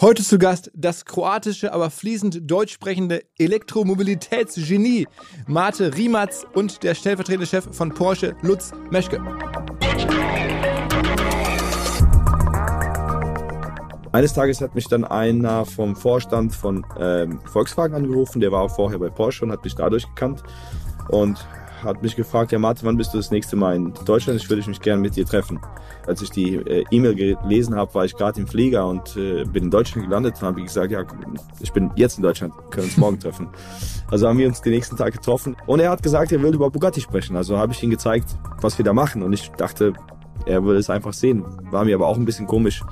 Heute zu Gast das kroatische, aber fließend deutsch sprechende Elektromobilitätsgenie Mate Riematz und der stellvertretende Chef von Porsche Lutz Meschke. Eines Tages hat mich dann einer vom Vorstand von ähm, Volkswagen angerufen, der war auch vorher bei Porsche und hat mich dadurch gekannt und hat mich gefragt, ja Martin, wann bist du das nächste Mal in Deutschland? Ich würde mich gerne mit dir treffen. Als ich die äh, E-Mail gelesen habe, war ich gerade im Flieger und äh, bin in Deutschland gelandet und habe gesagt, ja, ich bin jetzt in Deutschland, können uns morgen treffen. Also haben wir uns den nächsten Tag getroffen und er hat gesagt, er will über Bugatti sprechen. Also habe ich ihm gezeigt, was wir da machen und ich dachte, er will es einfach sehen. War mir aber auch ein bisschen komisch.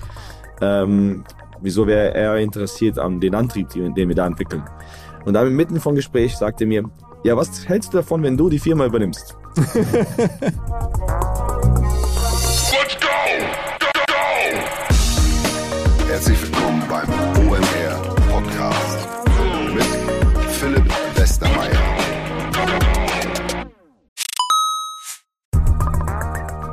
Ähm, wieso wäre er interessiert an den Antrieb, den wir da entwickeln? Und dann mitten vom Gespräch sagte er mir, ja, was hältst du davon, wenn du die Firma übernimmst?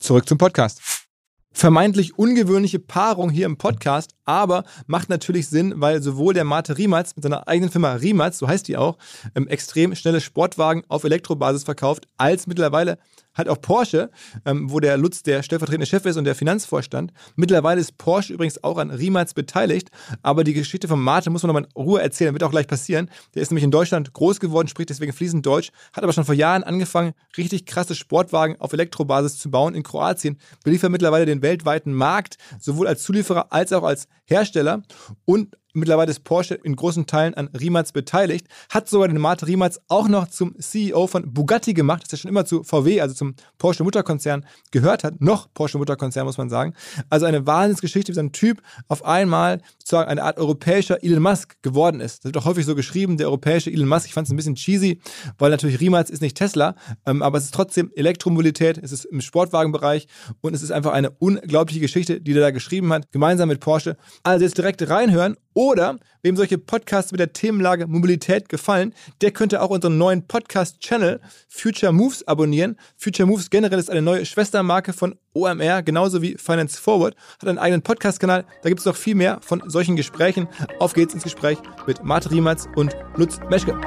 Zurück zum Podcast. Vermeintlich ungewöhnliche Paarung hier im Podcast, aber macht natürlich Sinn, weil sowohl der Mate Riematz mit seiner eigenen Firma Riematz, so heißt die auch, ähm, extrem schnelle Sportwagen auf Elektrobasis verkauft, als mittlerweile halt auch Porsche, ähm, wo der Lutz der stellvertretende Chef ist und der Finanzvorstand. Mittlerweile ist Porsche übrigens auch an Riematz beteiligt, aber die Geschichte von Mate muss man nochmal in Ruhe erzählen, wird auch gleich passieren. Der ist nämlich in Deutschland groß geworden, spricht deswegen fließend Deutsch, hat aber schon vor Jahren angefangen, richtig krasse Sportwagen auf Elektrobasis zu bauen in Kroatien, beliefert mittlerweile den weltweiten Markt, sowohl als Zulieferer als auch als Hersteller und Mittlerweile ist Porsche in großen Teilen an Rimac beteiligt, hat sogar den Mate Rimac auch noch zum CEO von Bugatti gemacht, das ja schon immer zu VW, also zum Porsche Mutterkonzern gehört hat, noch Porsche Mutterkonzern muss man sagen. Also eine Wahnsinnsgeschichte, wie so ein Typ auf einmal sozusagen eine Art europäischer Elon Musk geworden ist. Das wird auch häufig so geschrieben, der europäische Elon Musk. Ich fand es ein bisschen cheesy, weil natürlich Rimac ist nicht Tesla, ähm, aber es ist trotzdem Elektromobilität, es ist im Sportwagenbereich und es ist einfach eine unglaubliche Geschichte, die der da geschrieben hat, gemeinsam mit Porsche. Also jetzt direkt reinhören oder wem solche Podcasts mit der Themenlage Mobilität gefallen, der könnte auch unseren neuen Podcast-Channel Future Moves abonnieren. Future Moves generell ist eine neue Schwestermarke von OMR, genauso wie Finance Forward, hat einen eigenen Podcast-Kanal. Da gibt es noch viel mehr von solchen Gesprächen. Auf geht's ins Gespräch mit Marte Riematz und Lutz Meschke.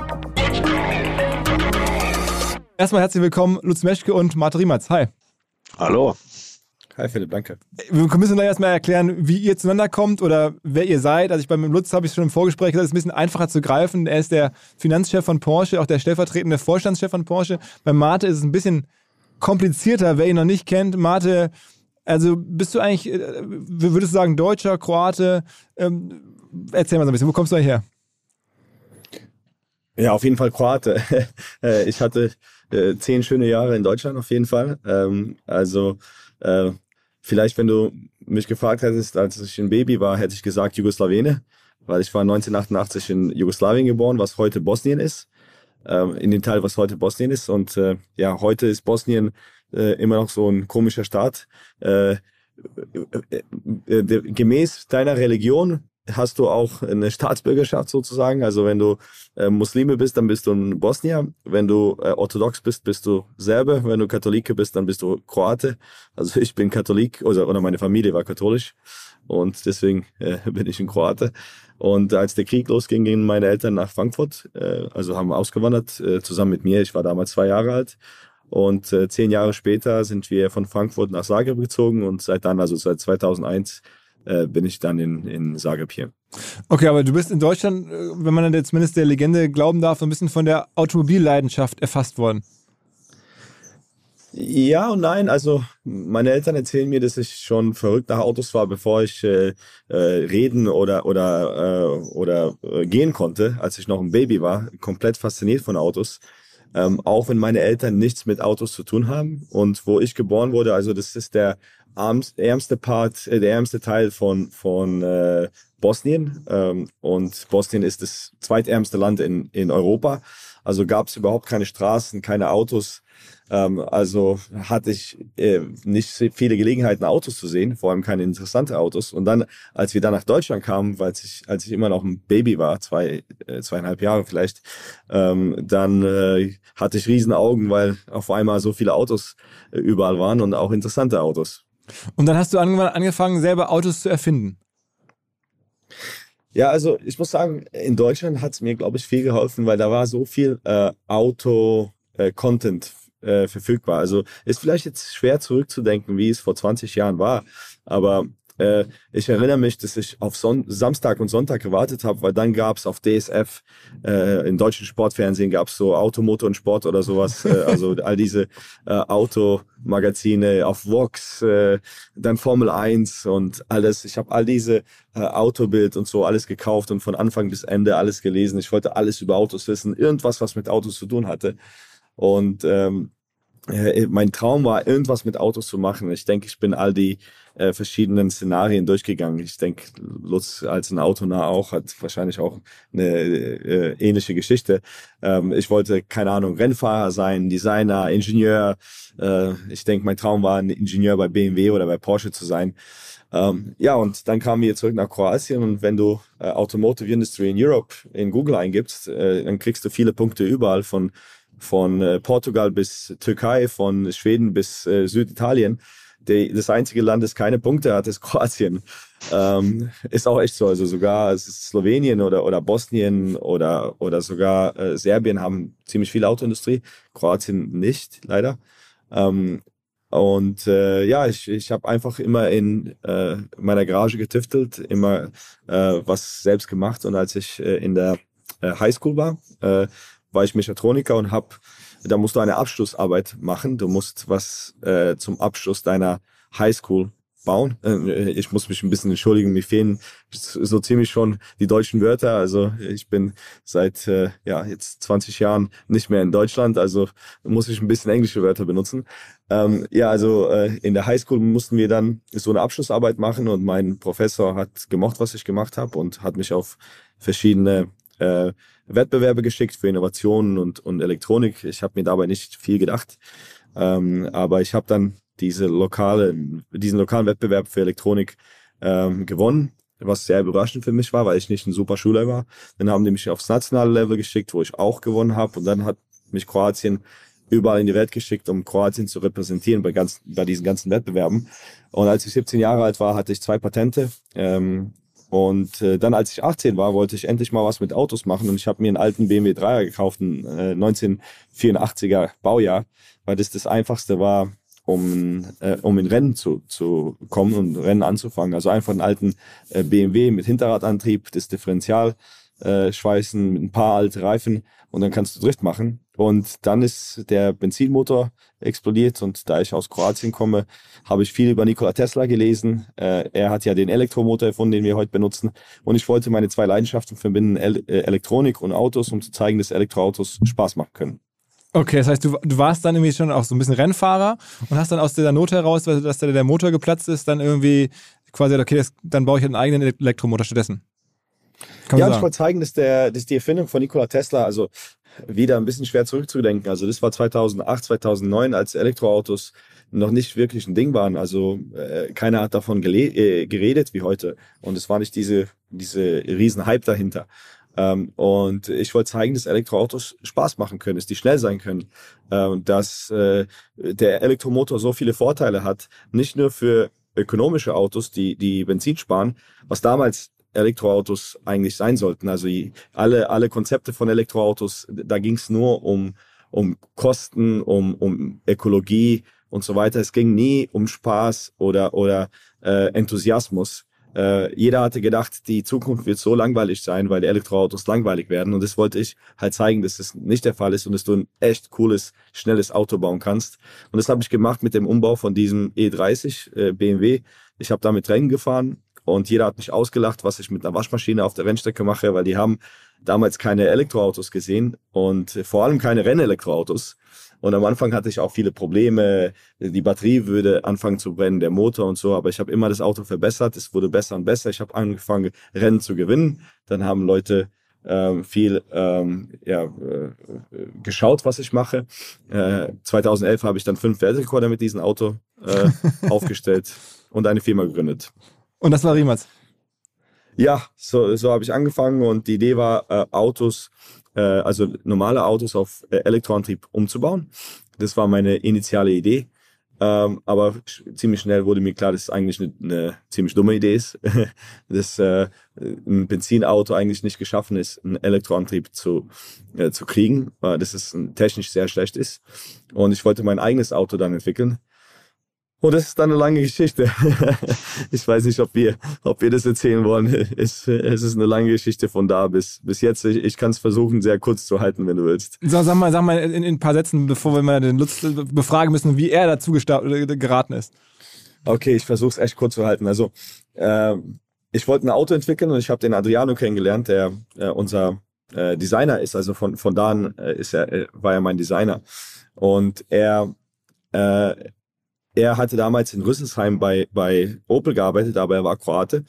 Erstmal herzlich willkommen, Lutz Meschke und Marte Riematz. Hi. Hallo. Hi Philipp, danke. Wir müssen da erstmal erklären, wie ihr zueinander kommt oder wer ihr seid. Also ich beim Lutz habe ich schon im Vorgespräch gesagt, es ist ein bisschen einfacher zu greifen. Er ist der Finanzchef von Porsche, auch der stellvertretende Vorstandschef von Porsche. Bei Mate ist es ein bisschen komplizierter, wer ihn noch nicht kennt. Mate, also bist du eigentlich, äh, würdest du sagen, Deutscher, Kroate? Ähm, erzähl mal so ein bisschen, wo kommst du her? Ja, auf jeden Fall Kroate. Äh, ich hatte äh, zehn schöne Jahre in Deutschland auf jeden Fall. Ähm, also Vielleicht, wenn du mich gefragt hättest, als ich ein Baby war, hätte ich gesagt Jugoslawene, weil ich war 1988 in Jugoslawien geboren, was heute Bosnien ist, äh, in dem Teil, was heute Bosnien ist. Und äh, ja, heute ist Bosnien äh, immer noch so ein komischer Staat. Äh, äh, äh, gemäß deiner Religion hast du auch eine Staatsbürgerschaft sozusagen. Also wenn du äh, Muslime bist, dann bist du ein Bosnier. Wenn du äh, orthodox bist, bist du Serbe. Wenn du Katholike bist, dann bist du Kroate. Also ich bin Katholik oder, oder meine Familie war katholisch und deswegen äh, bin ich ein Kroate. Und als der Krieg losging, gingen meine Eltern nach Frankfurt, äh, also haben ausgewandert äh, zusammen mit mir. Ich war damals zwei Jahre alt. Und äh, zehn Jahre später sind wir von Frankfurt nach Zagreb gezogen und seit dann, also seit 2001, äh, bin ich dann in, in Zagreb hier. Okay, aber du bist in Deutschland, äh, wenn man dann jetzt zumindest der Legende glauben darf, so ein bisschen von der Automobilleidenschaft erfasst worden. Ja und nein. Also meine Eltern erzählen mir, dass ich schon verrückt nach Autos war, bevor ich äh, äh, reden oder oder äh, oder äh, gehen konnte, als ich noch ein Baby war. Komplett fasziniert von Autos. Ähm, auch wenn meine Eltern nichts mit Autos zu tun haben und wo ich geboren wurde, also das ist der ärmste Part, äh, der ärmste Teil von von äh, Bosnien ähm, und Bosnien ist das zweitärmste Land in in Europa. Also gab es überhaupt keine Straßen, keine Autos ähm, also hatte ich äh, nicht viele Gelegenheiten, Autos zu sehen, vor allem keine interessante Autos. Und dann, als wir dann nach Deutschland kamen, weil ich, als ich immer noch ein Baby war, zwei, äh, zweieinhalb Jahre vielleicht, ähm, dann äh, hatte ich riesen Augen, weil auf einmal so viele Autos äh, überall waren und auch interessante Autos. Und dann hast du angefangen, selber Autos zu erfinden. Ja, also ich muss sagen, in Deutschland hat es mir, glaube ich, viel geholfen, weil da war so viel äh, Auto-Content äh, äh, verfügbar. Also ist vielleicht jetzt schwer zurückzudenken, wie es vor 20 Jahren war, aber äh, ich erinnere mich, dass ich auf Son Samstag und Sonntag gewartet habe, weil dann gab es auf DSF, äh, im deutschen Sportfernsehen gab es so Automotor und Sport oder sowas, äh, also all diese äh, Automagazine auf Vox, äh, dann Formel 1 und alles. Ich habe all diese äh, Autobild und so alles gekauft und von Anfang bis Ende alles gelesen. Ich wollte alles über Autos wissen, irgendwas, was mit Autos zu tun hatte. Und ähm, äh, mein Traum war, irgendwas mit Autos zu machen. Ich denke, ich bin all die äh, verschiedenen Szenarien durchgegangen. Ich denke, Lutz als ein Autonah auch hat wahrscheinlich auch eine äh, ähnliche Geschichte. Ähm, ich wollte, keine Ahnung, Rennfahrer sein, Designer, Ingenieur. Äh, ich denke, mein Traum war, ein Ingenieur bei BMW oder bei Porsche zu sein. Ähm, ja, und dann kamen wir zurück nach Kroatien und wenn du äh, Automotive Industry in Europe in Google eingibst, äh, dann kriegst du viele Punkte überall von von äh, Portugal bis Türkei, von Schweden bis äh, Süditalien. Die, das einzige Land, das keine Punkte hat, ist Kroatien. Ähm, ist auch echt so. Also sogar Slowenien oder, oder Bosnien oder, oder sogar äh, Serbien haben ziemlich viel Autoindustrie. Kroatien nicht, leider. Ähm, und äh, ja, ich, ich habe einfach immer in äh, meiner Garage getüftelt, immer äh, was selbst gemacht. Und als ich äh, in der äh, Highschool war, war ich Mechatroniker und hab, da musst du eine Abschlussarbeit machen. Du musst was äh, zum Abschluss deiner Highschool bauen. Äh, ich muss mich ein bisschen entschuldigen, mir fehlen so ziemlich schon die deutschen Wörter. Also ich bin seit äh, ja jetzt 20 Jahren nicht mehr in Deutschland, also muss ich ein bisschen englische Wörter benutzen. Ähm, ja, also äh, in der Highschool mussten wir dann so eine Abschlussarbeit machen und mein Professor hat gemocht, was ich gemacht habe und hat mich auf verschiedene äh, Wettbewerbe geschickt für Innovationen und, und Elektronik. Ich habe mir dabei nicht viel gedacht, ähm, aber ich habe dann diese lokale, diesen lokalen Wettbewerb für Elektronik ähm, gewonnen, was sehr überraschend für mich war, weil ich nicht ein super Schüler war. Dann haben die mich aufs nationale Level geschickt, wo ich auch gewonnen habe und dann hat mich Kroatien überall in die Welt geschickt, um Kroatien zu repräsentieren bei, ganz, bei diesen ganzen Wettbewerben. Und als ich 17 Jahre alt war, hatte ich zwei Patente. Ähm, und äh, dann, als ich 18 war, wollte ich endlich mal was mit Autos machen und ich habe mir einen alten BMW 3er gekauft, einen äh, 1984er Baujahr, weil das das einfachste war, um, äh, um in Rennen zu, zu kommen und Rennen anzufangen. Also einfach einen alten äh, BMW mit Hinterradantrieb, das Differential äh, schweißen, ein paar alte Reifen und dann kannst du Drift machen. Und dann ist der Benzinmotor explodiert und da ich aus Kroatien komme, habe ich viel über Nikola Tesla gelesen. Äh, er hat ja den Elektromotor erfunden, den wir heute benutzen. Und ich wollte meine zwei Leidenschaften verbinden, äh, Elektronik und Autos, um zu zeigen, dass Elektroautos Spaß machen können. Okay, das heißt, du, du warst dann irgendwie schon auch so ein bisschen Rennfahrer und hast dann aus der Not heraus, dass der, der Motor geplatzt ist, dann irgendwie quasi, okay, das, dann baue ich einen eigenen Elektromotor stattdessen. Kann ja, ich wollte zeigen, dass, der, dass die Erfindung von Nikola Tesla, also wieder ein bisschen schwer zurückzudenken. Also das war 2008, 2009, als Elektroautos noch nicht wirklich ein Ding waren. Also äh, keiner hat davon äh, geredet wie heute. Und es war nicht diese, diese riesen Hype dahinter. Ähm, und ich wollte zeigen, dass Elektroautos Spaß machen können, dass die schnell sein können. Äh, und dass äh, der Elektromotor so viele Vorteile hat, nicht nur für ökonomische Autos, die, die Benzin sparen, was damals Elektroautos eigentlich sein sollten. Also alle, alle Konzepte von Elektroautos, da ging es nur um, um Kosten, um, um Ökologie und so weiter. Es ging nie um Spaß oder, oder äh, Enthusiasmus. Äh, jeder hatte gedacht, die Zukunft wird so langweilig sein, weil Elektroautos langweilig werden. Und das wollte ich halt zeigen, dass das nicht der Fall ist und dass du ein echt cooles, schnelles Auto bauen kannst. Und das habe ich gemacht mit dem Umbau von diesem E30 äh, BMW. Ich habe damit Rennen gefahren und jeder hat mich ausgelacht, was ich mit einer Waschmaschine auf der Rennstrecke mache, weil die haben damals keine Elektroautos gesehen und vor allem keine Rennelektroautos. Und am Anfang hatte ich auch viele Probleme. Die Batterie würde anfangen zu brennen, der Motor und so. Aber ich habe immer das Auto verbessert. Es wurde besser und besser. Ich habe angefangen, Rennen zu gewinnen. Dann haben Leute ähm, viel ähm, ja, äh, geschaut, was ich mache. Äh, 2011 habe ich dann fünf Weltrekorde mit diesem Auto äh, aufgestellt und eine Firma gegründet. Und das war Riemanns? Ja, so, so habe ich angefangen und die Idee war, äh, Autos äh, also normale Autos auf äh, Elektroantrieb umzubauen. Das war meine initiale Idee. Ähm, aber ziemlich schnell wurde mir klar, dass es eigentlich eine, eine ziemlich dumme Idee ist, dass äh, ein Benzinauto eigentlich nicht geschaffen ist, einen Elektroantrieb zu, äh, zu kriegen, weil das ist technisch sehr schlecht ist. Und ich wollte mein eigenes Auto dann entwickeln. Und das ist dann eine lange Geschichte. ich weiß nicht, ob wir, ob wir das erzählen wollen. Es, es ist eine lange Geschichte von da bis, bis jetzt. Ich, ich kann es versuchen, sehr kurz zu halten, wenn du willst. So, sag mal, sag mal in, in ein paar Sätzen, bevor wir mal den Lutz befragen müssen, wie er dazu geraten ist. Okay, ich versuche es echt kurz zu halten. Also, äh, ich wollte ein Auto entwickeln und ich habe den Adriano kennengelernt, der äh, unser äh, Designer ist. Also von, von da an äh, ist er, äh, war er mein Designer. Und er äh, er hatte damals in Rüsselsheim bei, bei Opel gearbeitet, aber er war Kroate.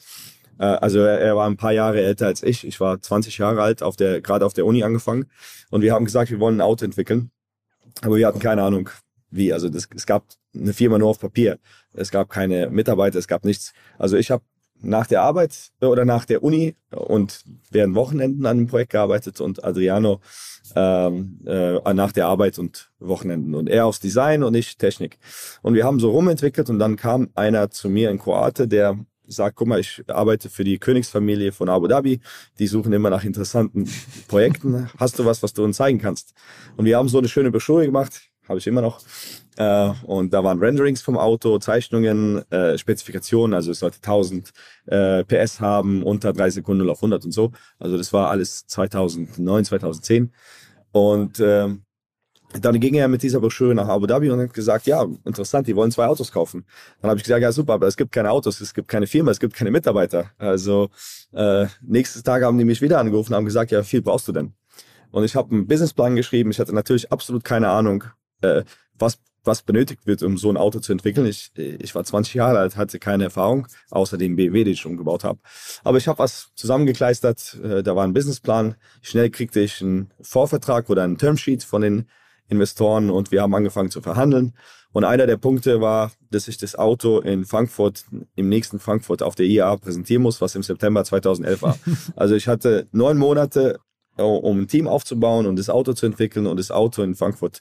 Äh, also er, war ein paar Jahre älter als ich. Ich war 20 Jahre alt, auf der, gerade auf der Uni angefangen. Und wir haben gesagt, wir wollen ein Auto entwickeln. Aber wir hatten keine Ahnung, wie. Also das, es gab eine Firma nur auf Papier. Es gab keine Mitarbeiter, es gab nichts. Also ich habe nach der Arbeit oder nach der Uni und während Wochenenden an dem Projekt gearbeitet und Adriano ähm, äh, nach der Arbeit und Wochenenden. Und er aufs Design und ich Technik. Und wir haben so rumentwickelt und dann kam einer zu mir in Kroate, der sagt, guck mal, ich arbeite für die Königsfamilie von Abu Dhabi. Die suchen immer nach interessanten Projekten. Hast du was, was du uns zeigen kannst? Und wir haben so eine schöne Broschüre gemacht, habe ich immer noch. Äh, und da waren Renderings vom Auto, Zeichnungen, äh, Spezifikationen, also es sollte 1000 äh, PS haben, unter drei Sekunden auf 100 und so. Also das war alles 2009, 2010. Und äh, dann ging er mit dieser Broschüre nach Abu Dhabi und hat gesagt, ja, interessant, die wollen zwei Autos kaufen. Dann habe ich gesagt, ja super, aber es gibt keine Autos, es gibt keine Firma, es gibt keine Mitarbeiter. Also äh, nächstes Tag haben die mich wieder angerufen und haben gesagt, ja, viel brauchst du denn? Und ich habe einen Businessplan geschrieben. Ich hatte natürlich absolut keine Ahnung, äh, was was benötigt wird, um so ein Auto zu entwickeln. Ich, ich war 20 Jahre alt, hatte keine Erfahrung, außer dem BMW, den ich umgebaut habe. Aber ich habe was zusammengekleistert, äh, da war ein Businessplan. Schnell kriegte ich einen Vorvertrag oder einen Termsheet von den Investoren und wir haben angefangen zu verhandeln. Und einer der Punkte war, dass ich das Auto in Frankfurt, im nächsten Frankfurt auf der IAA präsentieren muss, was im September 2011 war. Also ich hatte neun Monate, um ein Team aufzubauen und das Auto zu entwickeln und das Auto in Frankfurt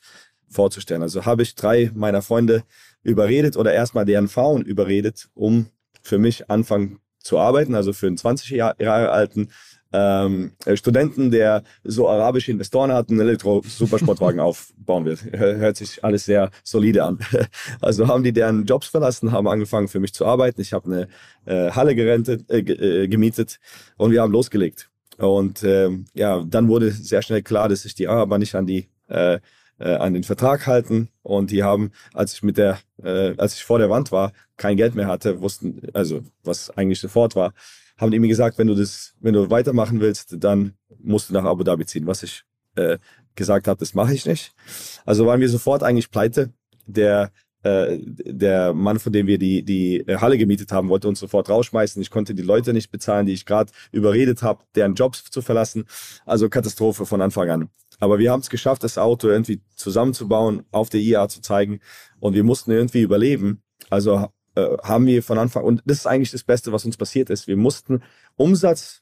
vorzustellen. Also habe ich drei meiner Freunde überredet oder erstmal deren Frauen überredet, um für mich anfangen zu arbeiten, also für einen 20 Jahre alten ähm, Studenten, der so arabische Investoren hat, einen Elektro-Supersportwagen aufbauen wird. Hört sich alles sehr solide an. Also haben die deren Jobs verlassen, haben angefangen für mich zu arbeiten. Ich habe eine äh, Halle gerentet, äh, äh, gemietet und wir haben losgelegt. Und ähm, ja, dann wurde sehr schnell klar, dass ich die Araber nicht an die äh, äh, an den Vertrag halten und die haben, als ich mit der, äh, als ich vor der Wand war, kein Geld mehr hatte, wussten, also was eigentlich sofort war, haben die mir gesagt, wenn du das, wenn du weitermachen willst, dann musst du nach Abu Dhabi ziehen. Was ich äh, gesagt habe, das mache ich nicht. Also waren wir sofort eigentlich pleite. Der äh, der Mann, von dem wir die, die Halle gemietet haben, wollte uns sofort rausschmeißen. Ich konnte die Leute nicht bezahlen, die ich gerade überredet habe, deren Jobs zu verlassen. Also Katastrophe von Anfang an. Aber wir haben es geschafft, das Auto irgendwie zusammenzubauen, auf der IA zu zeigen und wir mussten irgendwie überleben. Also äh, haben wir von Anfang, und das ist eigentlich das Beste, was uns passiert ist. Wir mussten Umsatz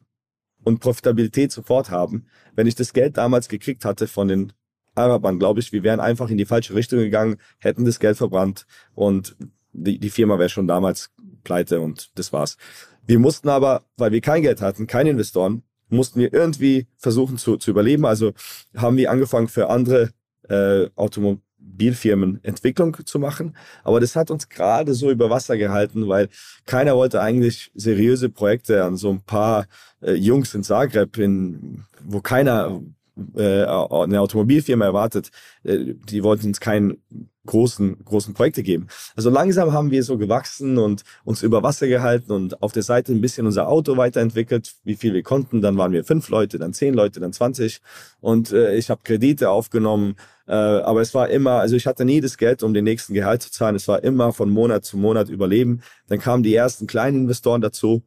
und Profitabilität sofort haben. Wenn ich das Geld damals gekriegt hatte von den Arabern, glaube ich, wir wären einfach in die falsche Richtung gegangen, hätten das Geld verbrannt und die, die Firma wäre schon damals pleite und das war's. Wir mussten aber, weil wir kein Geld hatten, keine Investoren, mussten wir irgendwie versuchen zu, zu überleben. Also haben wir angefangen für andere äh, Automobilfirmen Entwicklung zu machen. Aber das hat uns gerade so über Wasser gehalten, weil keiner wollte eigentlich seriöse Projekte an so ein paar äh, Jungs in Zagreb, in, wo keiner äh, eine Automobilfirma erwartet, äh, die wollten uns keinen großen, großen Projekte geben. Also langsam haben wir so gewachsen und uns über Wasser gehalten und auf der Seite ein bisschen unser Auto weiterentwickelt, wie viel wir konnten. Dann waren wir fünf Leute, dann zehn Leute, dann zwanzig und äh, ich habe Kredite aufgenommen. Äh, aber es war immer, also ich hatte nie das Geld, um den nächsten Gehalt zu zahlen. Es war immer von Monat zu Monat überleben. Dann kamen die ersten kleinen Investoren dazu.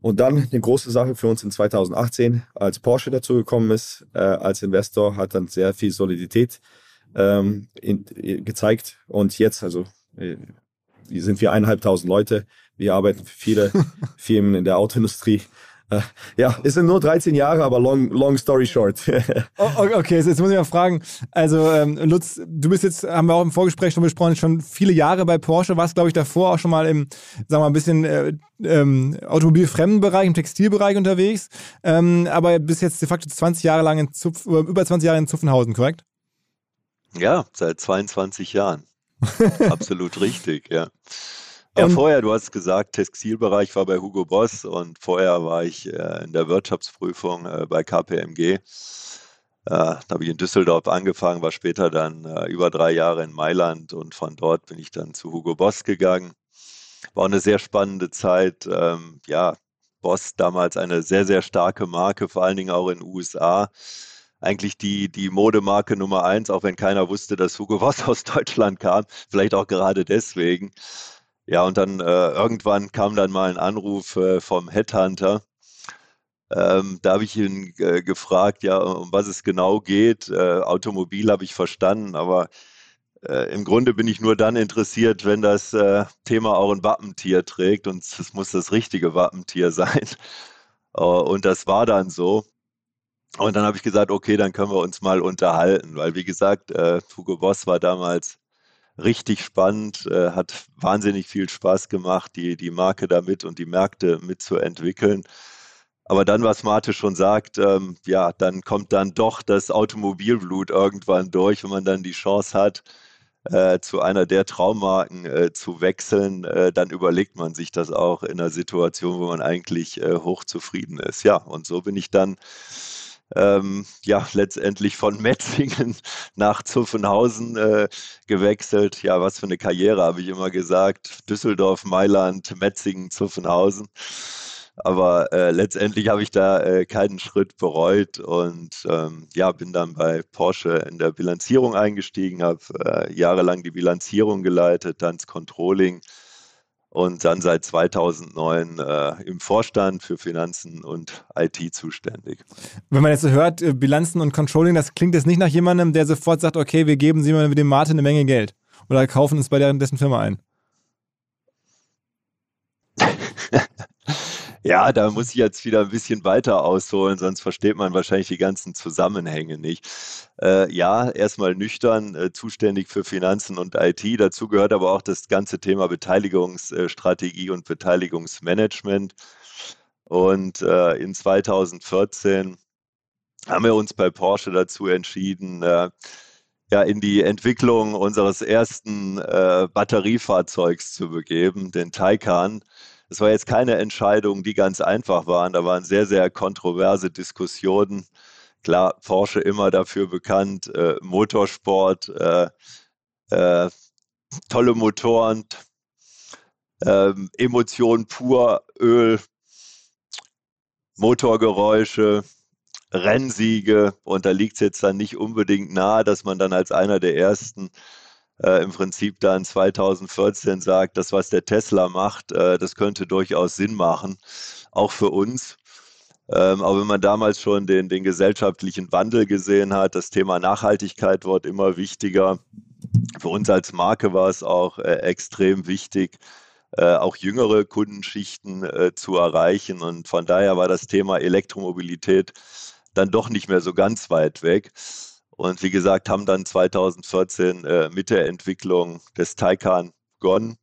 Und dann eine große Sache für uns in 2018, als Porsche dazugekommen ist, äh, als Investor, hat dann sehr viel Solidität ähm, in, in, gezeigt. Und jetzt, also äh, sind wir eineinhalbtausend Leute. Wir arbeiten für viele Firmen in der Autoindustrie. Äh, ja, es sind nur 13 Jahre, aber long, long story short. oh, okay, jetzt muss ich mal fragen. Also, ähm, Lutz, du bist jetzt, haben wir auch im Vorgespräch schon besprochen, schon viele Jahre bei Porsche, warst, glaube ich, davor auch schon mal im, sagen wir mal, ein bisschen äh, ähm, automobilfremden Bereich, im Textilbereich unterwegs. Ähm, aber bist jetzt de facto 20 Jahre lang in Zupf, über 20 Jahre in Zuffenhausen, korrekt? Ja, seit 22 Jahren. Absolut richtig, ja. Ja, vorher, du hast gesagt, Textilbereich war bei Hugo Boss und vorher war ich äh, in der Wirtschaftsprüfung äh, bei KPMG. Äh, da habe ich in Düsseldorf angefangen, war später dann äh, über drei Jahre in Mailand und von dort bin ich dann zu Hugo Boss gegangen. War eine sehr spannende Zeit. Ähm, ja, Boss damals eine sehr, sehr starke Marke, vor allen Dingen auch in den USA eigentlich die, die Modemarke Nummer eins, auch wenn keiner wusste, dass Hugo Boss aus Deutschland kam. Vielleicht auch gerade deswegen. Ja, und dann äh, irgendwann kam dann mal ein Anruf äh, vom Headhunter. Ähm, da habe ich ihn äh, gefragt, ja, um was es genau geht. Äh, Automobil habe ich verstanden, aber äh, im Grunde bin ich nur dann interessiert, wenn das äh, Thema auch ein Wappentier trägt und es muss das richtige Wappentier sein. und das war dann so. Und dann habe ich gesagt, okay, dann können wir uns mal unterhalten, weil wie gesagt, Hugo Boss war damals richtig spannend, äh, hat wahnsinnig viel Spaß gemacht, die, die Marke damit und die Märkte mitzuentwickeln. Aber dann, was Marte schon sagt, ähm, ja, dann kommt dann doch das Automobilblut irgendwann durch, wenn man dann die Chance hat, äh, zu einer der Traummarken äh, zu wechseln, äh, dann überlegt man sich das auch in einer Situation, wo man eigentlich äh, hochzufrieden ist. Ja, und so bin ich dann ähm, ja letztendlich von Metzingen nach Zuffenhausen äh, gewechselt. Ja, was für eine Karriere, habe ich immer gesagt. Düsseldorf, Mailand, Metzingen, Zuffenhausen. Aber äh, letztendlich habe ich da äh, keinen Schritt bereut und ähm, ja, bin dann bei Porsche in der Bilanzierung eingestiegen, habe äh, jahrelang die Bilanzierung geleitet, dann das Controlling und dann seit 2009 äh, im Vorstand für Finanzen und IT zuständig. Wenn man jetzt so hört, äh, Bilanzen und Controlling, das klingt jetzt nicht nach jemandem, der sofort sagt, okay, wir geben Sie mal mit dem Martin eine Menge Geld oder kaufen uns bei dessen Firma ein. Ja, da muss ich jetzt wieder ein bisschen weiter ausholen, sonst versteht man wahrscheinlich die ganzen Zusammenhänge nicht. Äh, ja, erstmal nüchtern, äh, zuständig für Finanzen und IT. Dazu gehört aber auch das ganze Thema Beteiligungsstrategie und Beteiligungsmanagement. Und äh, in 2014 haben wir uns bei Porsche dazu entschieden, äh, ja, in die Entwicklung unseres ersten äh, Batteriefahrzeugs zu begeben, den Taycan. Es war jetzt keine Entscheidung, die ganz einfach waren. Da waren sehr, sehr kontroverse Diskussionen. Klar, Porsche immer dafür bekannt, äh, Motorsport, äh, äh, tolle Motoren, ähm, Emotionen pur, Öl, Motorgeräusche, Rennsiege. Und da liegt es jetzt dann nicht unbedingt nahe, dass man dann als einer der ersten äh, im Prinzip dann 2014 sagt, das, was der Tesla macht, äh, das könnte durchaus Sinn machen, auch für uns. Ähm, aber wenn man damals schon den, den gesellschaftlichen Wandel gesehen hat, das Thema Nachhaltigkeit wird immer wichtiger. Für uns als Marke war es auch äh, extrem wichtig, äh, auch jüngere Kundenschichten äh, zu erreichen. Und von daher war das Thema Elektromobilität dann doch nicht mehr so ganz weit weg. Und wie gesagt, haben dann 2014 äh, mit der Entwicklung des Taycan begonnen.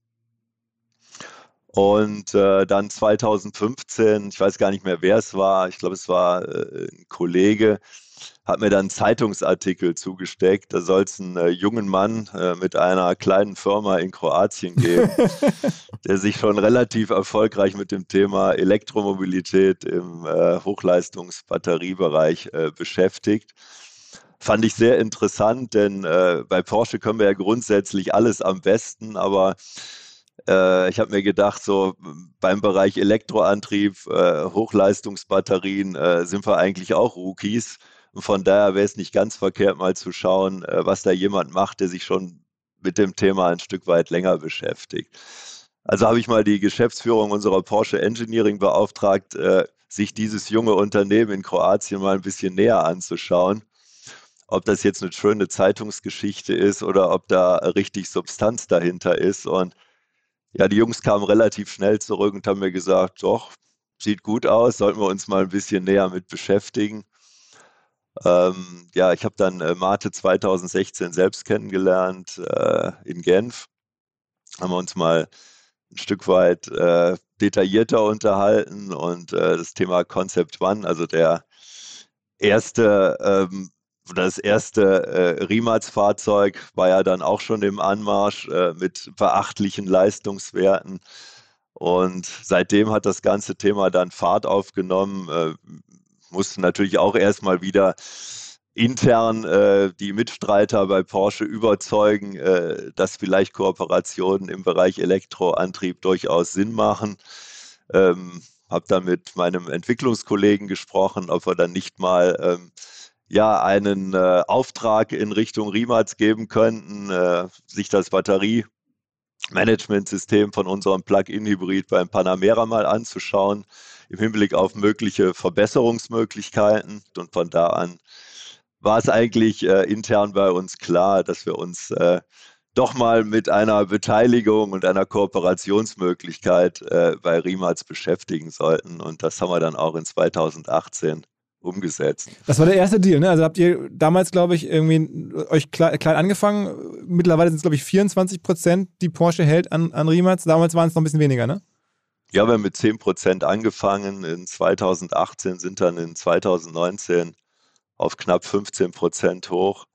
Und äh, dann 2015, ich weiß gar nicht mehr, wer es war, ich glaube, es war äh, ein Kollege, hat mir dann einen Zeitungsartikel zugesteckt. Da soll es einen äh, jungen Mann äh, mit einer kleinen Firma in Kroatien geben, der sich schon relativ erfolgreich mit dem Thema Elektromobilität im äh, Hochleistungsbatteriebereich äh, beschäftigt. Fand ich sehr interessant, denn äh, bei Porsche können wir ja grundsätzlich alles am besten, aber äh, ich habe mir gedacht, so beim Bereich Elektroantrieb, Hochleistungsbatterien sind wir eigentlich auch Rookies. Und von daher wäre es nicht ganz verkehrt, mal zu schauen, äh, was da jemand macht, der sich schon mit dem Thema ein Stück weit länger beschäftigt. Also habe ich mal die Geschäftsführung unserer Porsche Engineering beauftragt, äh, sich dieses junge Unternehmen in Kroatien mal ein bisschen näher anzuschauen. Ob das jetzt eine schöne Zeitungsgeschichte ist oder ob da richtig Substanz dahinter ist. Und ja, die Jungs kamen relativ schnell zurück und haben mir gesagt, doch, sieht gut aus, sollten wir uns mal ein bisschen näher mit beschäftigen. Ähm, ja, ich habe dann äh, Mate 2016 selbst kennengelernt äh, in Genf. Haben wir uns mal ein Stück weit äh, detaillierter unterhalten und äh, das Thema Concept One, also der erste ähm, das erste äh, Rimac-Fahrzeug war ja dann auch schon im Anmarsch äh, mit beachtlichen Leistungswerten. Und seitdem hat das ganze Thema dann Fahrt aufgenommen. Äh, mussten natürlich auch erstmal wieder intern äh, die Mitstreiter bei Porsche überzeugen, äh, dass vielleicht Kooperationen im Bereich Elektroantrieb durchaus Sinn machen. Ähm, habe dann mit meinem Entwicklungskollegen gesprochen, ob wir dann nicht mal ähm, ja einen äh, Auftrag in Richtung Rimac geben könnten, äh, sich das Batteriemanagementsystem von unserem Plug-in-Hybrid beim Panamera mal anzuschauen im Hinblick auf mögliche Verbesserungsmöglichkeiten. Und von da an war es eigentlich äh, intern bei uns klar, dass wir uns äh, doch mal mit einer Beteiligung und einer Kooperationsmöglichkeit äh, bei Riemals beschäftigen sollten. Und das haben wir dann auch in 2018 umgesetzt. Das war der erste Deal, ne? Also habt ihr damals, glaube ich, irgendwie euch klein, angefangen. Mittlerweile sind es, glaube ich, 24 Prozent, die Porsche hält an, an Riemals. Damals waren es noch ein bisschen weniger, ne? Ja, wir haben mit 10 Prozent angefangen. In 2018 sind dann in 2019 auf knapp 15 Prozent hoch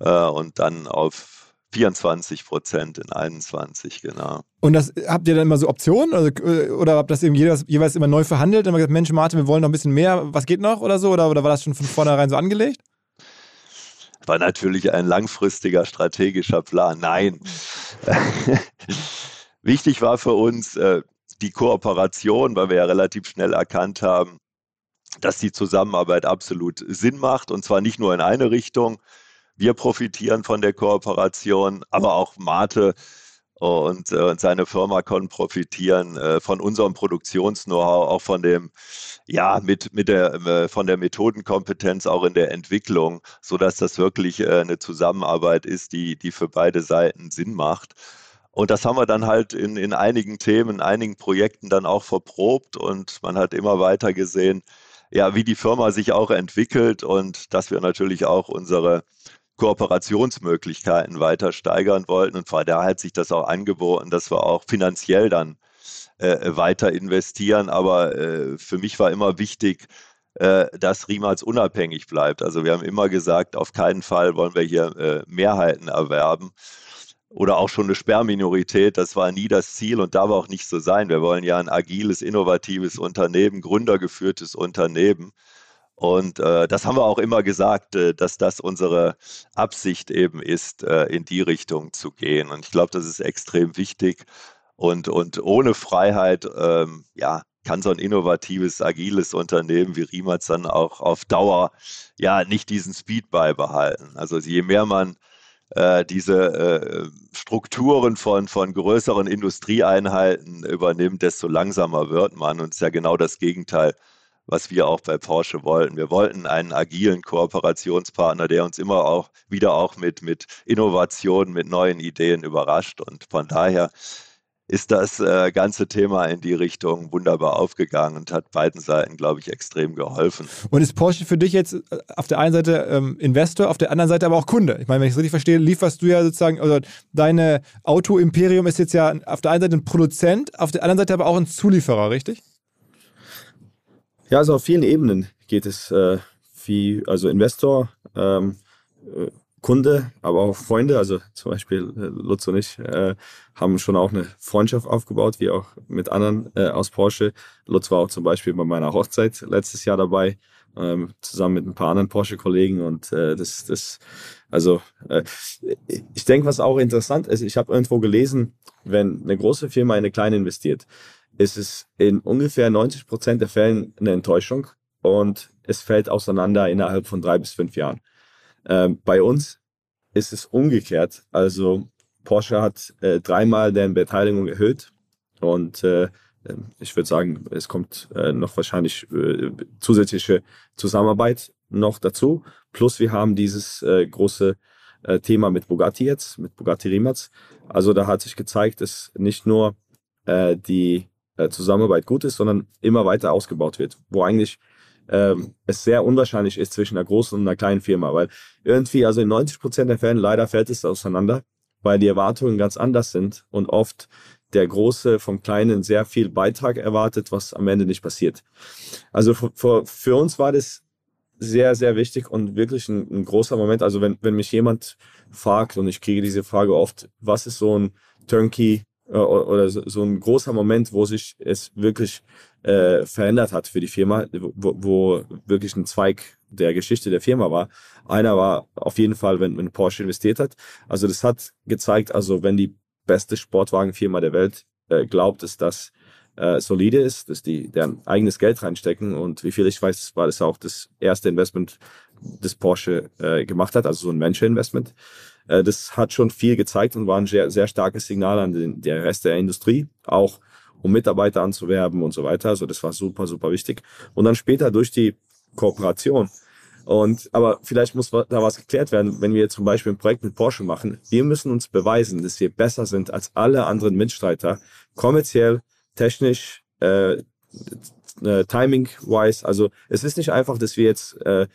äh, und dann auf 24 Prozent in 21, genau. Und das habt ihr dann immer so Optionen also, äh, oder habt das irgendwie jeweils, jeweils immer neu verhandelt? Immer gesagt, Mensch, Martin, wir wollen noch ein bisschen mehr, was geht noch oder so? Oder, oder war das schon von vornherein so angelegt? War natürlich ein langfristiger strategischer Plan. Nein. Wichtig war für uns, äh, die Kooperation, weil wir ja relativ schnell erkannt haben, dass die Zusammenarbeit absolut Sinn macht und zwar nicht nur in eine Richtung. Wir profitieren von der Kooperation, aber auch Mate und, äh, und seine Firma können profitieren äh, von unserem Produktions-Know-how, auch von dem, ja, mit, mit der, äh, von der Methodenkompetenz auch in der Entwicklung, sodass das wirklich eine Zusammenarbeit ist, die, die für beide Seiten Sinn macht. Und das haben wir dann halt in, in einigen Themen, in einigen Projekten dann auch verprobt und man hat immer weiter gesehen, ja, wie die Firma sich auch entwickelt und dass wir natürlich auch unsere Kooperationsmöglichkeiten weiter steigern wollten. Und von daher hat sich das auch angeboten, dass wir auch finanziell dann äh, weiter investieren. Aber äh, für mich war immer wichtig, äh, dass Riemals unabhängig bleibt. Also wir haben immer gesagt, auf keinen Fall wollen wir hier äh, Mehrheiten erwerben oder auch schon eine Sperrminorität. Das war nie das Ziel und darf auch nicht so sein. Wir wollen ja ein agiles, innovatives Unternehmen, gründergeführtes Unternehmen. Und äh, das haben wir auch immer gesagt, äh, dass das unsere Absicht eben ist, äh, in die Richtung zu gehen. Und ich glaube, das ist extrem wichtig. Und, und ohne Freiheit, ähm, ja, kann so ein innovatives, agiles Unternehmen wie Riemats dann auch auf Dauer ja nicht diesen Speed beibehalten. Also je mehr man äh, diese äh, Strukturen von, von größeren Industrieeinheiten übernimmt, desto langsamer wird man. Und es ist ja genau das Gegenteil, was wir auch bei Porsche wollten. Wir wollten einen agilen Kooperationspartner, der uns immer auch wieder auch mit, mit Innovationen, mit neuen Ideen überrascht. Und von daher ist das äh, ganze Thema in die Richtung wunderbar aufgegangen und hat beiden Seiten, glaube ich, extrem geholfen. Und ist Porsche für dich jetzt äh, auf der einen Seite ähm, Investor, auf der anderen Seite aber auch Kunde? Ich meine, wenn ich es richtig verstehe, lieferst du ja sozusagen, also deine Auto-Imperium ist jetzt ja auf der einen Seite ein Produzent, auf der anderen Seite aber auch ein Zulieferer, richtig? Ja, also auf vielen Ebenen geht es äh, wie, also Investor, ähm, äh, Kunde, aber auch Freunde. Also zum Beispiel äh, Lutz und ich äh, haben schon auch eine Freundschaft aufgebaut, wie auch mit anderen äh, aus Porsche. Lutz war auch zum Beispiel bei meiner Hochzeit letztes Jahr dabei, ähm, zusammen mit ein paar anderen Porsche-Kollegen. Und äh, das, das, also äh, ich denke, was auch interessant ist, ich habe irgendwo gelesen, wenn eine große Firma in eine kleine investiert, ist es in ungefähr 90 Prozent der Fällen eine Enttäuschung und es fällt auseinander innerhalb von drei bis fünf Jahren. Ähm, bei uns ist es umgekehrt. Also Porsche hat äh, dreimal deren Beteiligung erhöht und äh, ähm, ich würde sagen, es kommt äh, noch wahrscheinlich äh, zusätzliche Zusammenarbeit noch dazu. Plus wir haben dieses äh, große äh, Thema mit Bugatti jetzt, mit Bugatti Rimac. Also da hat sich gezeigt, dass nicht nur die äh, Zusammenarbeit gut ist, sondern immer weiter ausgebaut wird. Wo eigentlich ähm, es sehr unwahrscheinlich ist zwischen einer großen und einer kleinen Firma, weil irgendwie, also in 90 Prozent der Fälle leider fällt es auseinander, weil die Erwartungen ganz anders sind und oft der Große vom Kleinen sehr viel Beitrag erwartet, was am Ende nicht passiert. Also für, für uns war das sehr, sehr wichtig und wirklich ein, ein, großer Moment. Also wenn, wenn mich jemand fragt, und ich kriege diese Frage oft, was ist so ein Turnkey oder so, ein großer Moment, wo sich es wirklich äh, verändert hat für die Firma, wo, wo wirklich ein Zweig der Geschichte der Firma war. Einer war auf jeden Fall, wenn, wenn Porsche investiert hat. Also das hat gezeigt, also wenn die beste Sportwagenfirma der Welt äh, glaubt, dass das äh, solide ist, dass die deren eigenes Geld reinstecken und wie viel ich weiß, war das auch das erste Investment, das Porsche äh, gemacht hat, also so ein Venture-Investment. Äh, das hat schon viel gezeigt und war ein sehr, sehr starkes Signal an den der Rest der Industrie, auch um Mitarbeiter anzuwerben und so weiter. Also das war super, super wichtig. Und dann später durch die Kooperation. Und aber vielleicht muss da was geklärt werden, wenn wir zum Beispiel ein Projekt mit Porsche machen. Wir müssen uns beweisen, dass wir besser sind als alle anderen Mitstreiter, kommerziell, technisch, äh, äh, timing-wise. Also es ist nicht einfach, dass wir jetzt äh,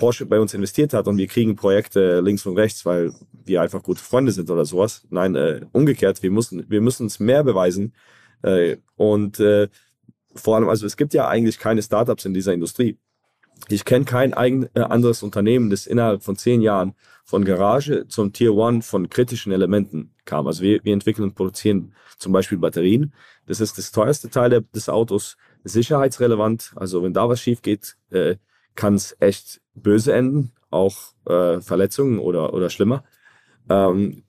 Porsche bei uns investiert hat und wir kriegen Projekte links und rechts, weil wir einfach gute Freunde sind oder sowas. Nein, äh, umgekehrt, wir müssen, wir müssen uns mehr beweisen. Äh, und äh, vor allem, also es gibt ja eigentlich keine Startups in dieser Industrie. Ich kenne kein eigen, äh, anderes Unternehmen, das innerhalb von zehn Jahren von Garage zum Tier One von kritischen Elementen kam. Also wir, wir entwickeln und produzieren zum Beispiel Batterien. Das ist das teuerste Teil des Autos, sicherheitsrelevant. Also wenn da was schief geht, äh, kann es echt böse enden, auch äh, Verletzungen oder, oder schlimmer. Ähm,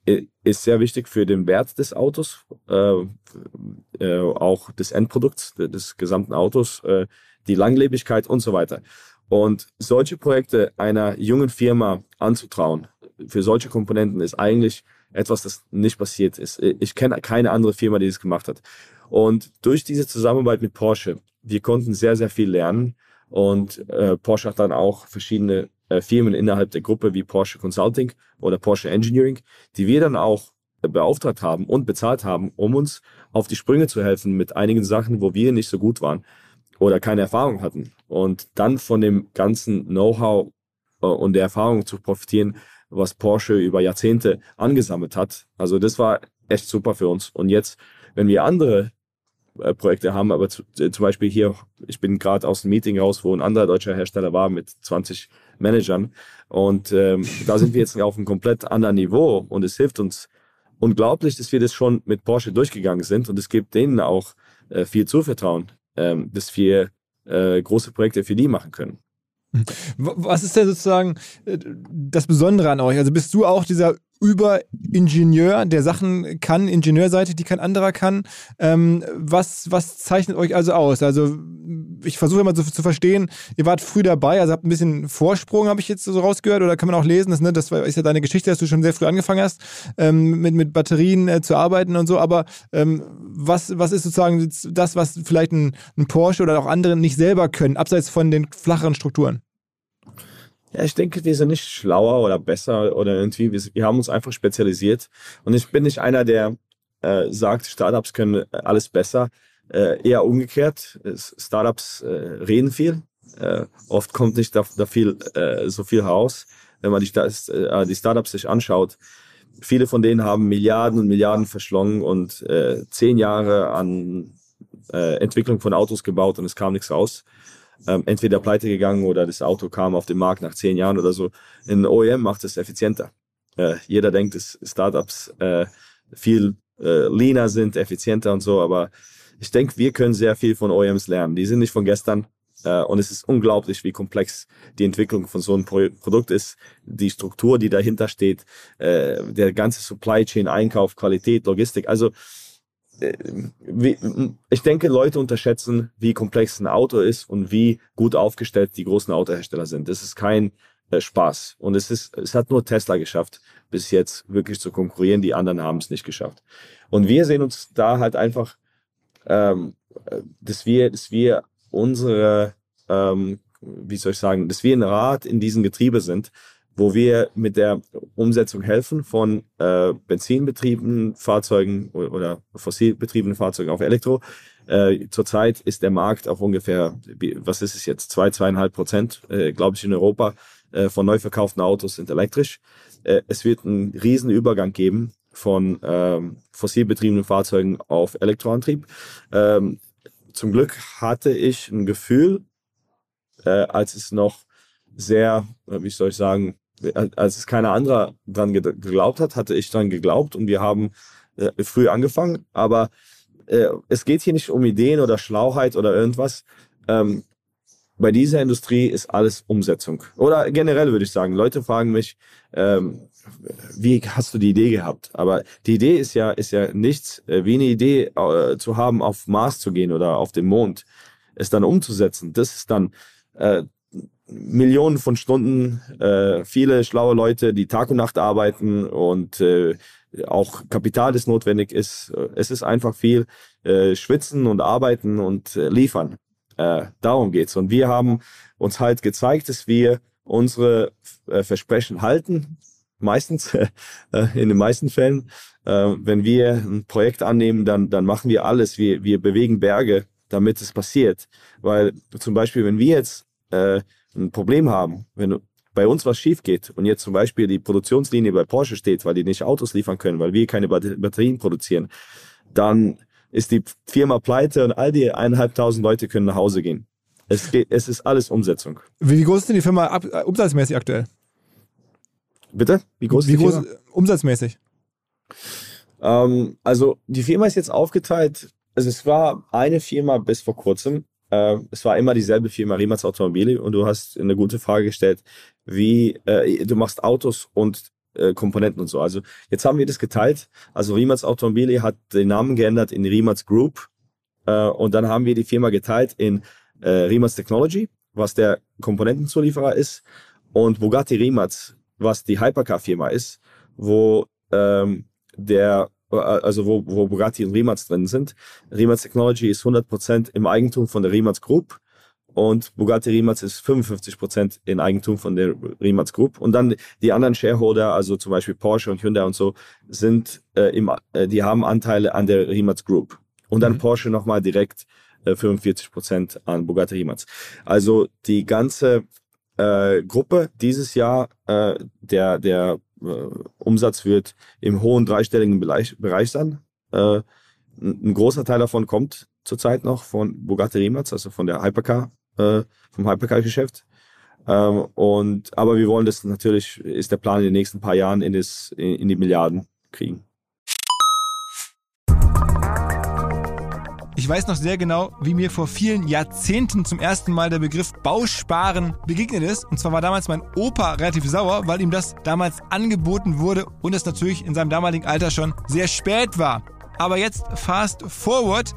ist sehr wichtig für den Wert des Autos, äh, äh, auch des Endprodukts, des gesamten Autos, äh, die Langlebigkeit und so weiter. Und solche Projekte einer jungen Firma anzutrauen, für solche Komponenten ist eigentlich etwas, das nicht passiert ist. Ich kenne keine andere Firma, die das gemacht hat. Und durch diese Zusammenarbeit mit Porsche, wir konnten sehr, sehr viel lernen. Und äh, Porsche hat dann auch verschiedene äh, Firmen innerhalb der Gruppe wie Porsche Consulting oder Porsche Engineering, die wir dann auch äh, beauftragt haben und bezahlt haben, um uns auf die Sprünge zu helfen mit einigen Sachen, wo wir nicht so gut waren oder keine Erfahrung hatten. Und dann von dem ganzen Know-how äh, und der Erfahrung zu profitieren, was Porsche über Jahrzehnte angesammelt hat. Also das war echt super für uns. Und jetzt, wenn wir andere äh, Projekte haben, aber äh, zum Beispiel hier, ich bin gerade aus dem Meeting raus, wo ein anderer deutscher Hersteller war mit 20 Managern und ähm, da sind wir jetzt auf einem komplett anderen Niveau und es hilft uns unglaublich, dass wir das schon mit Porsche durchgegangen sind und es gibt denen auch äh, viel Zuvertrauen, ähm, dass wir äh, große Projekte für die machen können. Was ist denn sozusagen das Besondere an euch? Also bist du auch dieser Überingenieur, der Sachen kann, Ingenieurseite, die kein anderer kann. Ähm, was, was zeichnet euch also aus? Also ich versuche immer so zu verstehen, ihr wart früh dabei, also habt ein bisschen Vorsprung, habe ich jetzt so rausgehört, oder kann man auch lesen, das, ne, das ist ja deine Geschichte, dass du schon sehr früh angefangen hast, ähm, mit, mit Batterien äh, zu arbeiten und so, aber ähm, was, was ist sozusagen das, was vielleicht ein, ein Porsche oder auch andere nicht selber können, abseits von den flacheren Strukturen? Ja, ich denke, wir sind nicht schlauer oder besser oder irgendwie. Wir, wir haben uns einfach spezialisiert. Und ich bin nicht einer, der äh, sagt, Startups können alles besser. Äh, eher umgekehrt. Startups äh, reden viel. Äh, oft kommt nicht da, da viel, äh, so viel heraus. Wenn man die, äh, die Startups sich anschaut, viele von denen haben Milliarden und Milliarden verschlungen und äh, zehn Jahre an äh, Entwicklung von Autos gebaut und es kam nichts raus ähm, entweder pleite gegangen oder das Auto kam auf den Markt nach zehn Jahren oder so. In OEM macht es effizienter. Äh, jeder denkt, dass Startups äh, viel äh, leaner sind, effizienter und so, aber ich denke, wir können sehr viel von OEMs lernen. Die sind nicht von gestern. Uh, und es ist unglaublich, wie komplex die Entwicklung von so einem Pro Produkt ist, die Struktur, die dahinter steht, uh, der ganze Supply Chain, Einkauf, Qualität, Logistik. Also ich denke, Leute unterschätzen, wie komplex ein Auto ist und wie gut aufgestellt die großen Autohersteller sind. Das ist kein äh, Spaß. Und es ist, es hat nur Tesla geschafft, bis jetzt wirklich zu konkurrieren. Die anderen haben es nicht geschafft. Und wir sehen uns da halt einfach, ähm, dass wir, dass wir unsere, ähm, wie soll ich sagen, dass wir ein Rad in diesem Getriebe sind, wo wir mit der Umsetzung helfen von äh, benzinbetriebenen Fahrzeugen oder fossilbetriebenen Fahrzeugen auf Elektro. Äh, zurzeit ist der Markt auf ungefähr, was ist es jetzt, zwei, zweieinhalb Prozent, äh, glaube ich, in Europa äh, von neu verkauften Autos sind elektrisch. Äh, es wird einen riesen Übergang geben von ähm, fossilbetriebenen Fahrzeugen auf Elektroantrieb. Ähm, zum Glück hatte ich ein Gefühl, äh, als es noch sehr, wie soll ich sagen, als es keiner anderer dran geglaubt hat, hatte ich dran geglaubt und wir haben äh, früh angefangen. Aber äh, es geht hier nicht um Ideen oder Schlauheit oder irgendwas. Ähm, bei dieser Industrie ist alles Umsetzung. Oder generell würde ich sagen, Leute fragen mich, ähm, wie hast du die Idee gehabt? Aber die Idee ist ja, ist ja nichts, äh, wie eine Idee äh, zu haben, auf Mars zu gehen oder auf den Mond, es dann umzusetzen. Das ist dann äh, Millionen von Stunden, äh, viele schlaue Leute, die Tag und Nacht arbeiten und äh, auch Kapital, das notwendig ist. Es ist einfach viel äh, Schwitzen und Arbeiten und äh, Liefern. Äh, darum geht's. Und wir haben uns halt gezeigt, dass wir unsere äh, Versprechen halten. Meistens, äh, in den meisten Fällen. Äh, wenn wir ein Projekt annehmen, dann, dann machen wir alles. Wir, wir bewegen Berge, damit es passiert. Weil zum Beispiel, wenn wir jetzt äh, ein Problem haben, wenn bei uns was schief geht und jetzt zum Beispiel die Produktionslinie bei Porsche steht, weil die nicht Autos liefern können, weil wir keine Batterien produzieren, dann ist die Firma pleite und all die eineinhalbtausend Leute können nach Hause gehen. Es, geht, es ist alles Umsetzung. Wie groß ist denn die Firma ab, äh, umsatzmäßig aktuell? Bitte? Wie groß Wie ist die groß, Firma? Umsatzmäßig? Ähm, also die Firma ist jetzt aufgeteilt. Also es war eine Firma bis vor kurzem äh, es war immer dieselbe Firma Riemats Automobile und du hast eine gute Frage gestellt, wie äh, du machst Autos und äh, Komponenten und so. Also jetzt haben wir das geteilt. Also Riemats Automobile hat den Namen geändert in Riemats Group äh, und dann haben wir die Firma geteilt in äh, Riemats Technology, was der Komponentenzulieferer ist und Bugatti Riemats, was die Hypercar-Firma ist, wo ähm, der also wo, wo Bugatti und Rimac drin sind. Rimac Technology ist 100% im Eigentum von der Rimac Group und Bugatti Rimac ist 55% in Eigentum von der Rimac Group. Und dann die anderen Shareholder, also zum Beispiel Porsche und Hyundai und so, sind äh, im, äh, die haben Anteile an der Rimac Group. Und dann mhm. Porsche nochmal direkt äh, 45% an Bugatti Rimac. Also die ganze äh, Gruppe dieses Jahr, äh, der, der äh, Umsatz wird im hohen dreistelligen Bereich, Bereich sein. Äh, ein großer Teil davon kommt zurzeit noch von Bugatti Rimac, also von der Hypercar, äh, vom Hypercar-Geschäft. Ähm, und, aber wir wollen das natürlich, ist der Plan in den nächsten paar Jahren in, das, in, in die Milliarden kriegen. Ich weiß noch sehr genau, wie mir vor vielen Jahrzehnten zum ersten Mal der Begriff Bausparen begegnet ist. Und zwar war damals mein Opa relativ sauer, weil ihm das damals angeboten wurde und es natürlich in seinem damaligen Alter schon sehr spät war. Aber jetzt fast forward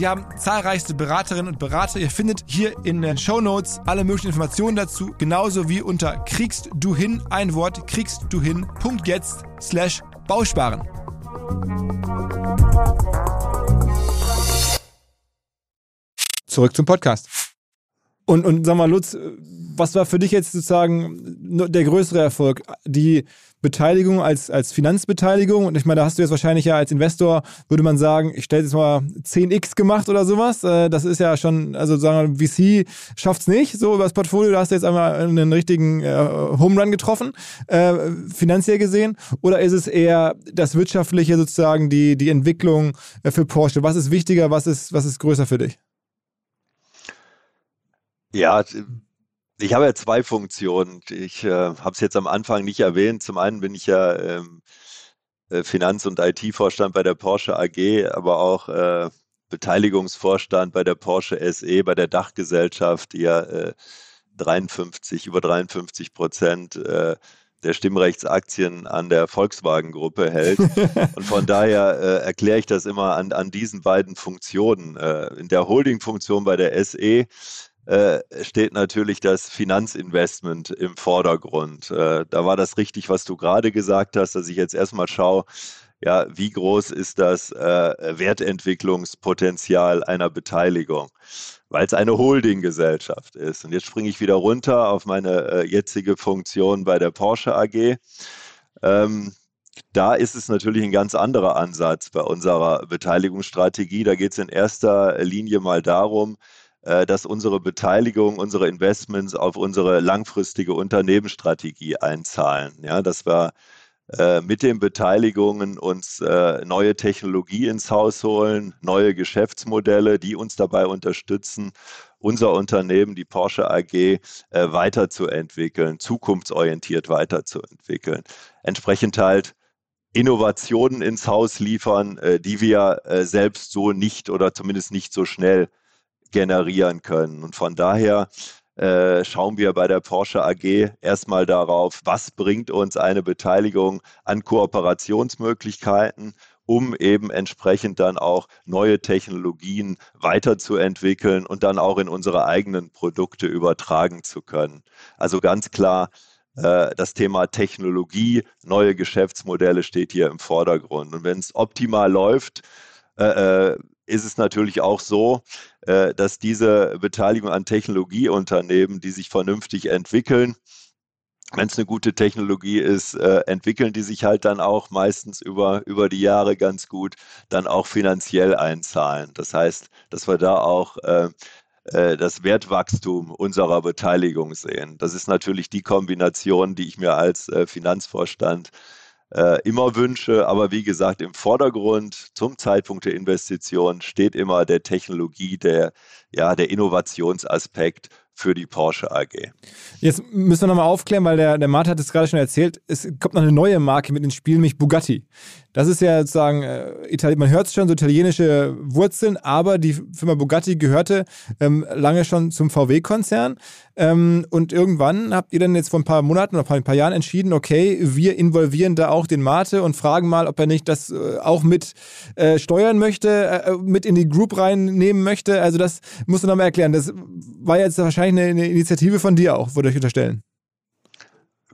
haben haben zahlreichste Beraterinnen und Berater. Ihr findet hier in den Show Notes alle möglichen Informationen dazu, genauso wie unter kriegst du hin ein Wort kriegst du hin jetzt slash Bausparen. Zurück zum Podcast. Und, und sag mal, Lutz, was war für dich jetzt sozusagen der größere Erfolg? Die Beteiligung als, als Finanzbeteiligung. Und ich meine, da hast du jetzt wahrscheinlich ja als Investor, würde man sagen, ich stelle jetzt mal 10x gemacht oder sowas. Äh, das ist ja schon, also sagen wir, VC schafft es nicht, so über das Portfolio. Da hast du jetzt einmal einen richtigen äh, Home Run getroffen, äh, finanziell gesehen. Oder ist es eher das Wirtschaftliche sozusagen, die, die Entwicklung äh, für Porsche? Was ist wichtiger, was ist, was ist größer für dich? Ja, ich habe ja zwei Funktionen. Ich äh, habe es jetzt am Anfang nicht erwähnt. Zum einen bin ich ja ähm, äh, Finanz- und IT-Vorstand bei der Porsche AG, aber auch äh, Beteiligungsvorstand bei der Porsche SE, bei der Dachgesellschaft, die ja äh, 53, über 53 Prozent äh, der Stimmrechtsaktien an der Volkswagen-Gruppe hält. Und von daher äh, erkläre ich das immer an, an diesen beiden Funktionen. Äh, in der Holding-Funktion bei der SE steht natürlich das Finanzinvestment im Vordergrund. Äh, da war das richtig, was du gerade gesagt hast, dass ich jetzt erstmal schaue, ja, wie groß ist das äh, Wertentwicklungspotenzial einer Beteiligung, weil es eine Holdinggesellschaft ist. Und jetzt springe ich wieder runter auf meine äh, jetzige Funktion bei der Porsche AG. Ähm, da ist es natürlich ein ganz anderer Ansatz bei unserer Beteiligungsstrategie. Da geht es in erster Linie mal darum, äh, dass unsere Beteiligung, unsere Investments auf unsere langfristige Unternehmensstrategie einzahlen. Ja, dass wir äh, mit den Beteiligungen uns äh, neue Technologie ins Haus holen, neue Geschäftsmodelle, die uns dabei unterstützen, unser Unternehmen, die Porsche AG, weiterzuentwickeln, zukunftsorientiert weiterzuentwickeln. Entsprechend halt Innovationen ins Haus liefern, die wir selbst so nicht oder zumindest nicht so schnell generieren können. Und von daher äh, schauen wir bei der Porsche AG erstmal darauf, was bringt uns eine Beteiligung an Kooperationsmöglichkeiten, um eben entsprechend dann auch neue Technologien weiterzuentwickeln und dann auch in unsere eigenen Produkte übertragen zu können. Also ganz klar, äh, das Thema Technologie, neue Geschäftsmodelle steht hier im Vordergrund. Und wenn es optimal läuft, äh, äh ist es natürlich auch so, äh, dass diese Beteiligung an Technologieunternehmen, die sich vernünftig entwickeln, wenn es eine gute Technologie ist, äh, entwickeln die sich halt dann auch meistens über, über die Jahre ganz gut, dann auch finanziell einzahlen. Das heißt, dass wir da auch äh, äh das Wertwachstum unserer Beteiligung sehen. Das ist natürlich die Kombination, die ich mir als äh, Finanzvorstand äh, immer wünsche. Aber wie gesagt, im Vordergrund zum Zeitpunkt der Investition steht immer der Technologie, der, ja, der Innovationsaspekt für die Porsche AG. Jetzt müssen wir nochmal aufklären, weil der, der Martin hat es gerade schon erzählt, es kommt noch eine neue Marke mit ins Spiel, nämlich Bugatti. Das ist ja sozusagen, äh, man hört es schon, so italienische Wurzeln, aber die Firma Bugatti gehörte ähm, lange schon zum VW-Konzern. Ähm, und irgendwann habt ihr dann jetzt vor ein paar Monaten oder ein paar Jahren entschieden, okay, wir involvieren da auch den Mate und fragen mal, ob er nicht das äh, auch mit äh, steuern möchte, äh, mit in die Group reinnehmen möchte. Also das musst du nochmal erklären. Das war jetzt wahrscheinlich eine, eine Initiative von dir auch, würde ich unterstellen.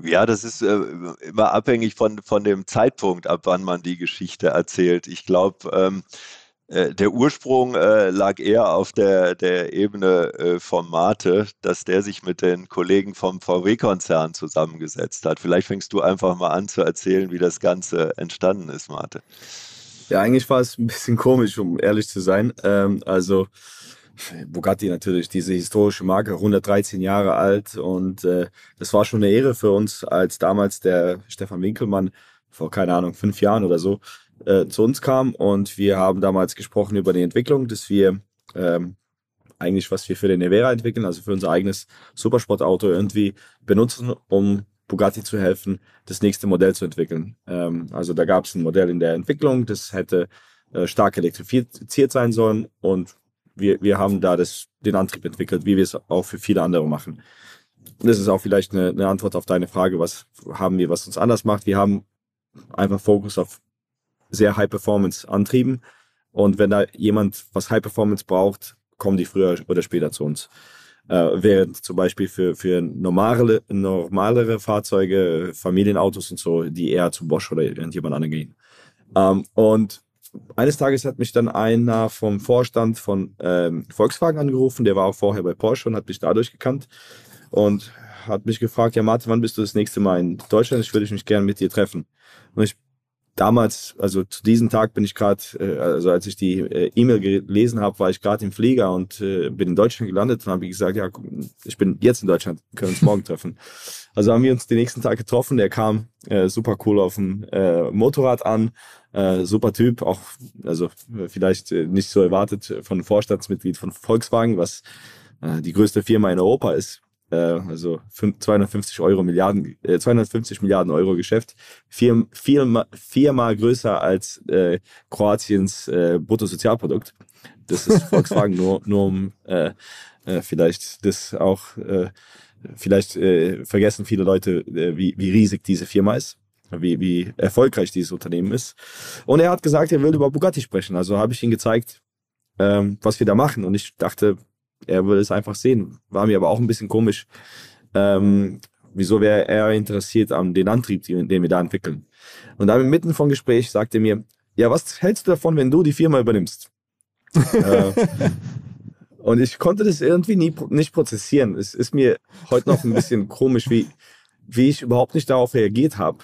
Ja, das ist äh, immer abhängig von, von dem Zeitpunkt, ab wann man die Geschichte erzählt. Ich glaube, ähm, äh, der Ursprung äh, lag eher auf der, der Ebene äh, vom Mate, dass der sich mit den Kollegen vom VW-Konzern zusammengesetzt hat. Vielleicht fängst du einfach mal an zu erzählen, wie das Ganze entstanden ist, Mate. Ja, eigentlich war es ein bisschen komisch, um ehrlich zu sein. Ähm, also Bugatti natürlich, diese historische Marke, 113 Jahre alt. Und äh, das war schon eine Ehre für uns, als damals der Stefan Winkelmann vor, keine Ahnung, fünf Jahren oder so äh, zu uns kam. Und wir haben damals gesprochen über die Entwicklung, dass wir ähm, eigentlich, was wir für den Nevera entwickeln, also für unser eigenes Supersportauto irgendwie benutzen, um Bugatti zu helfen, das nächste Modell zu entwickeln. Ähm, also da gab es ein Modell in der Entwicklung, das hätte äh, stark elektrifiziert sein sollen. Und wir, wir haben da das, den Antrieb entwickelt, wie wir es auch für viele andere machen. Das ist auch vielleicht eine, eine Antwort auf deine Frage, was haben wir, was uns anders macht. Wir haben einfach Fokus auf sehr High Performance Antrieben und wenn da jemand was High Performance braucht, kommen die früher oder später zu uns. Äh, während zum Beispiel für, für normale, normalere Fahrzeuge, Familienautos und so, die eher zu Bosch oder irgendjemand anderen gehen. Ähm, und eines Tages hat mich dann einer vom Vorstand von ähm, Volkswagen angerufen, der war auch vorher bei Porsche und hat mich dadurch gekannt und hat mich gefragt, ja Martin, wann bist du das nächste Mal in Deutschland? Ich würde mich gerne mit dir treffen. Und ich damals, also zu diesem Tag bin ich gerade, äh, also als ich die äh, E-Mail gelesen habe, war ich gerade im Flieger und äh, bin in Deutschland gelandet und habe gesagt, ja, ich bin jetzt in Deutschland, können uns morgen treffen. Also haben wir uns den nächsten Tag getroffen. Der kam äh, super cool auf dem äh, Motorrad an, äh, super Typ, auch also vielleicht äh, nicht so erwartet von Vorstandsmitglied von Volkswagen, was äh, die größte Firma in Europa ist äh, also 250 Euro Milliarden, äh, 250 Milliarden Euro Geschäft, vier, vier, viermal größer als äh, Kroatiens äh, Bruttosozialprodukt. Das ist Volkswagen nur, nur um äh, äh, vielleicht das auch, äh, vielleicht äh, vergessen viele Leute, äh, wie, wie riesig diese Firma ist wie, wie erfolgreich dieses Unternehmen ist. Und er hat gesagt, er will über Bugatti sprechen. Also habe ich ihm gezeigt, ähm, was wir da machen. Und ich dachte, er würde es einfach sehen. War mir aber auch ein bisschen komisch. Ähm, wieso wäre er interessiert an den Antrieb, den, wir da entwickeln? Und dann mitten vom Gespräch sagte er mir, ja, was hältst du davon, wenn du die Firma übernimmst? äh, und ich konnte das irgendwie nie, nicht prozessieren. Es ist mir heute noch ein bisschen komisch, wie, wie ich überhaupt nicht darauf reagiert habe.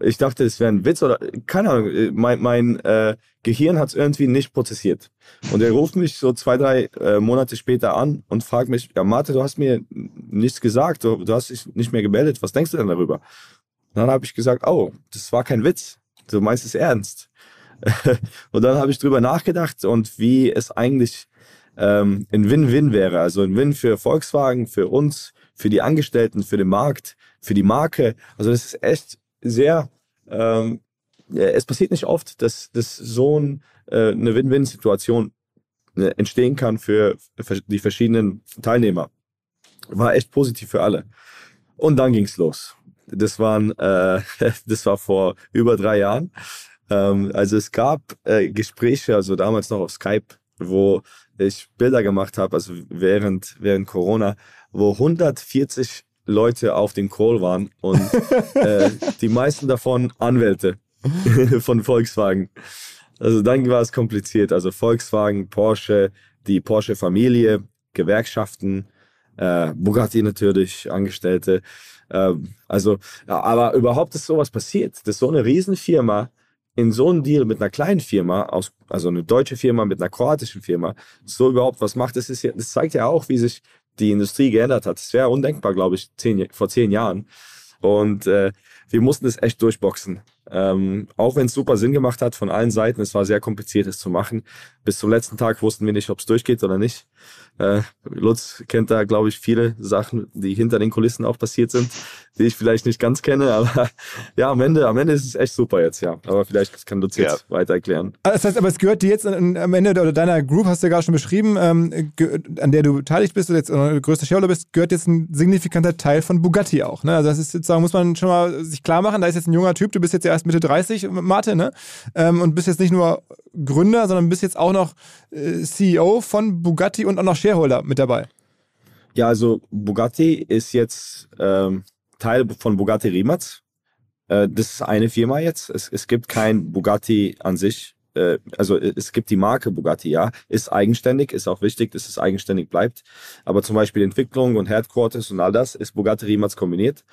Ich dachte, es wäre ein Witz oder keine Ahnung. Äh, mein, mein äh, Gehirn hat es irgendwie nicht prozessiert. Und er ruft mich so zwei, drei äh, Monate später an und fragt mich, ja, Marte, du hast mir nichts gesagt, du, du hast dich nicht mehr gemeldet, was denkst du denn darüber? Und dann habe ich gesagt, oh, das war kein Witz, du meinst es ernst. und dann habe ich drüber nachgedacht und wie es eigentlich ähm, ein Win-Win wäre. Also ein Win für Volkswagen, für uns, für die Angestellten, für den Markt, für die Marke. Also das ist echt sehr, ähm, es passiert nicht oft, dass, dass so ein, äh, eine Win-Win-Situation äh, entstehen kann für die verschiedenen Teilnehmer. War echt positiv für alle. Und dann ging's los. Das waren, äh, das war vor über drei Jahren. Ähm, also es gab äh, Gespräche, also damals noch auf Skype, wo ich Bilder gemacht habe, also während während Corona, wo 140 Leute auf dem Call waren und äh, die meisten davon Anwälte von Volkswagen. Also dann war es kompliziert. Also Volkswagen, Porsche, die Porsche-Familie, Gewerkschaften, äh, Bugatti natürlich, Angestellte. Äh, also, ja, aber überhaupt ist sowas passiert, dass so eine Riesenfirma in so einem Deal mit einer kleinen Firma, aus, also eine deutsche Firma mit einer kroatischen Firma, so überhaupt was macht, das, ist das zeigt ja auch, wie sich die Industrie geändert hat. Das wäre undenkbar, glaube ich, zehn, vor zehn Jahren. Und äh, wir mussten es echt durchboxen. Ähm, auch wenn es super Sinn gemacht hat von allen Seiten, es war sehr kompliziert, es zu machen. Bis zum letzten Tag wussten wir nicht, ob es durchgeht oder nicht. Äh, Lutz kennt da, glaube ich, viele Sachen, die hinter den Kulissen auch passiert sind, die ich vielleicht nicht ganz kenne, aber ja, am Ende, am Ende ist es echt super jetzt, ja. Aber vielleicht kann Lutz jetzt ja. weiter erklären. Ah, das heißt, aber es gehört dir jetzt am Ende oder deiner Group, hast du ja gerade schon beschrieben, ähm, an der du beteiligt bist oder jetzt oder größter Shareholder bist, gehört jetzt ein signifikanter Teil von Bugatti auch. Ne? Also das ist sozusagen, muss man schon mal sich klar machen, da ist jetzt ein junger Typ, du bist jetzt ja erst Mitte 30, Martin, ne? Ähm, und bist jetzt nicht nur Gründer, sondern bist jetzt auch noch äh, CEO von Bugatti und auch noch Shareholder mit dabei. Ja, also Bugatti ist jetzt ähm, Teil von Bugatti Rimac. Äh, das ist eine Firma jetzt. Es, es gibt kein Bugatti an sich. Äh, also es gibt die Marke Bugatti, ja, ist eigenständig, ist auch wichtig, dass es eigenständig bleibt. Aber zum Beispiel Entwicklung und Headquarters und all das ist Bugatti Rimac kombiniert.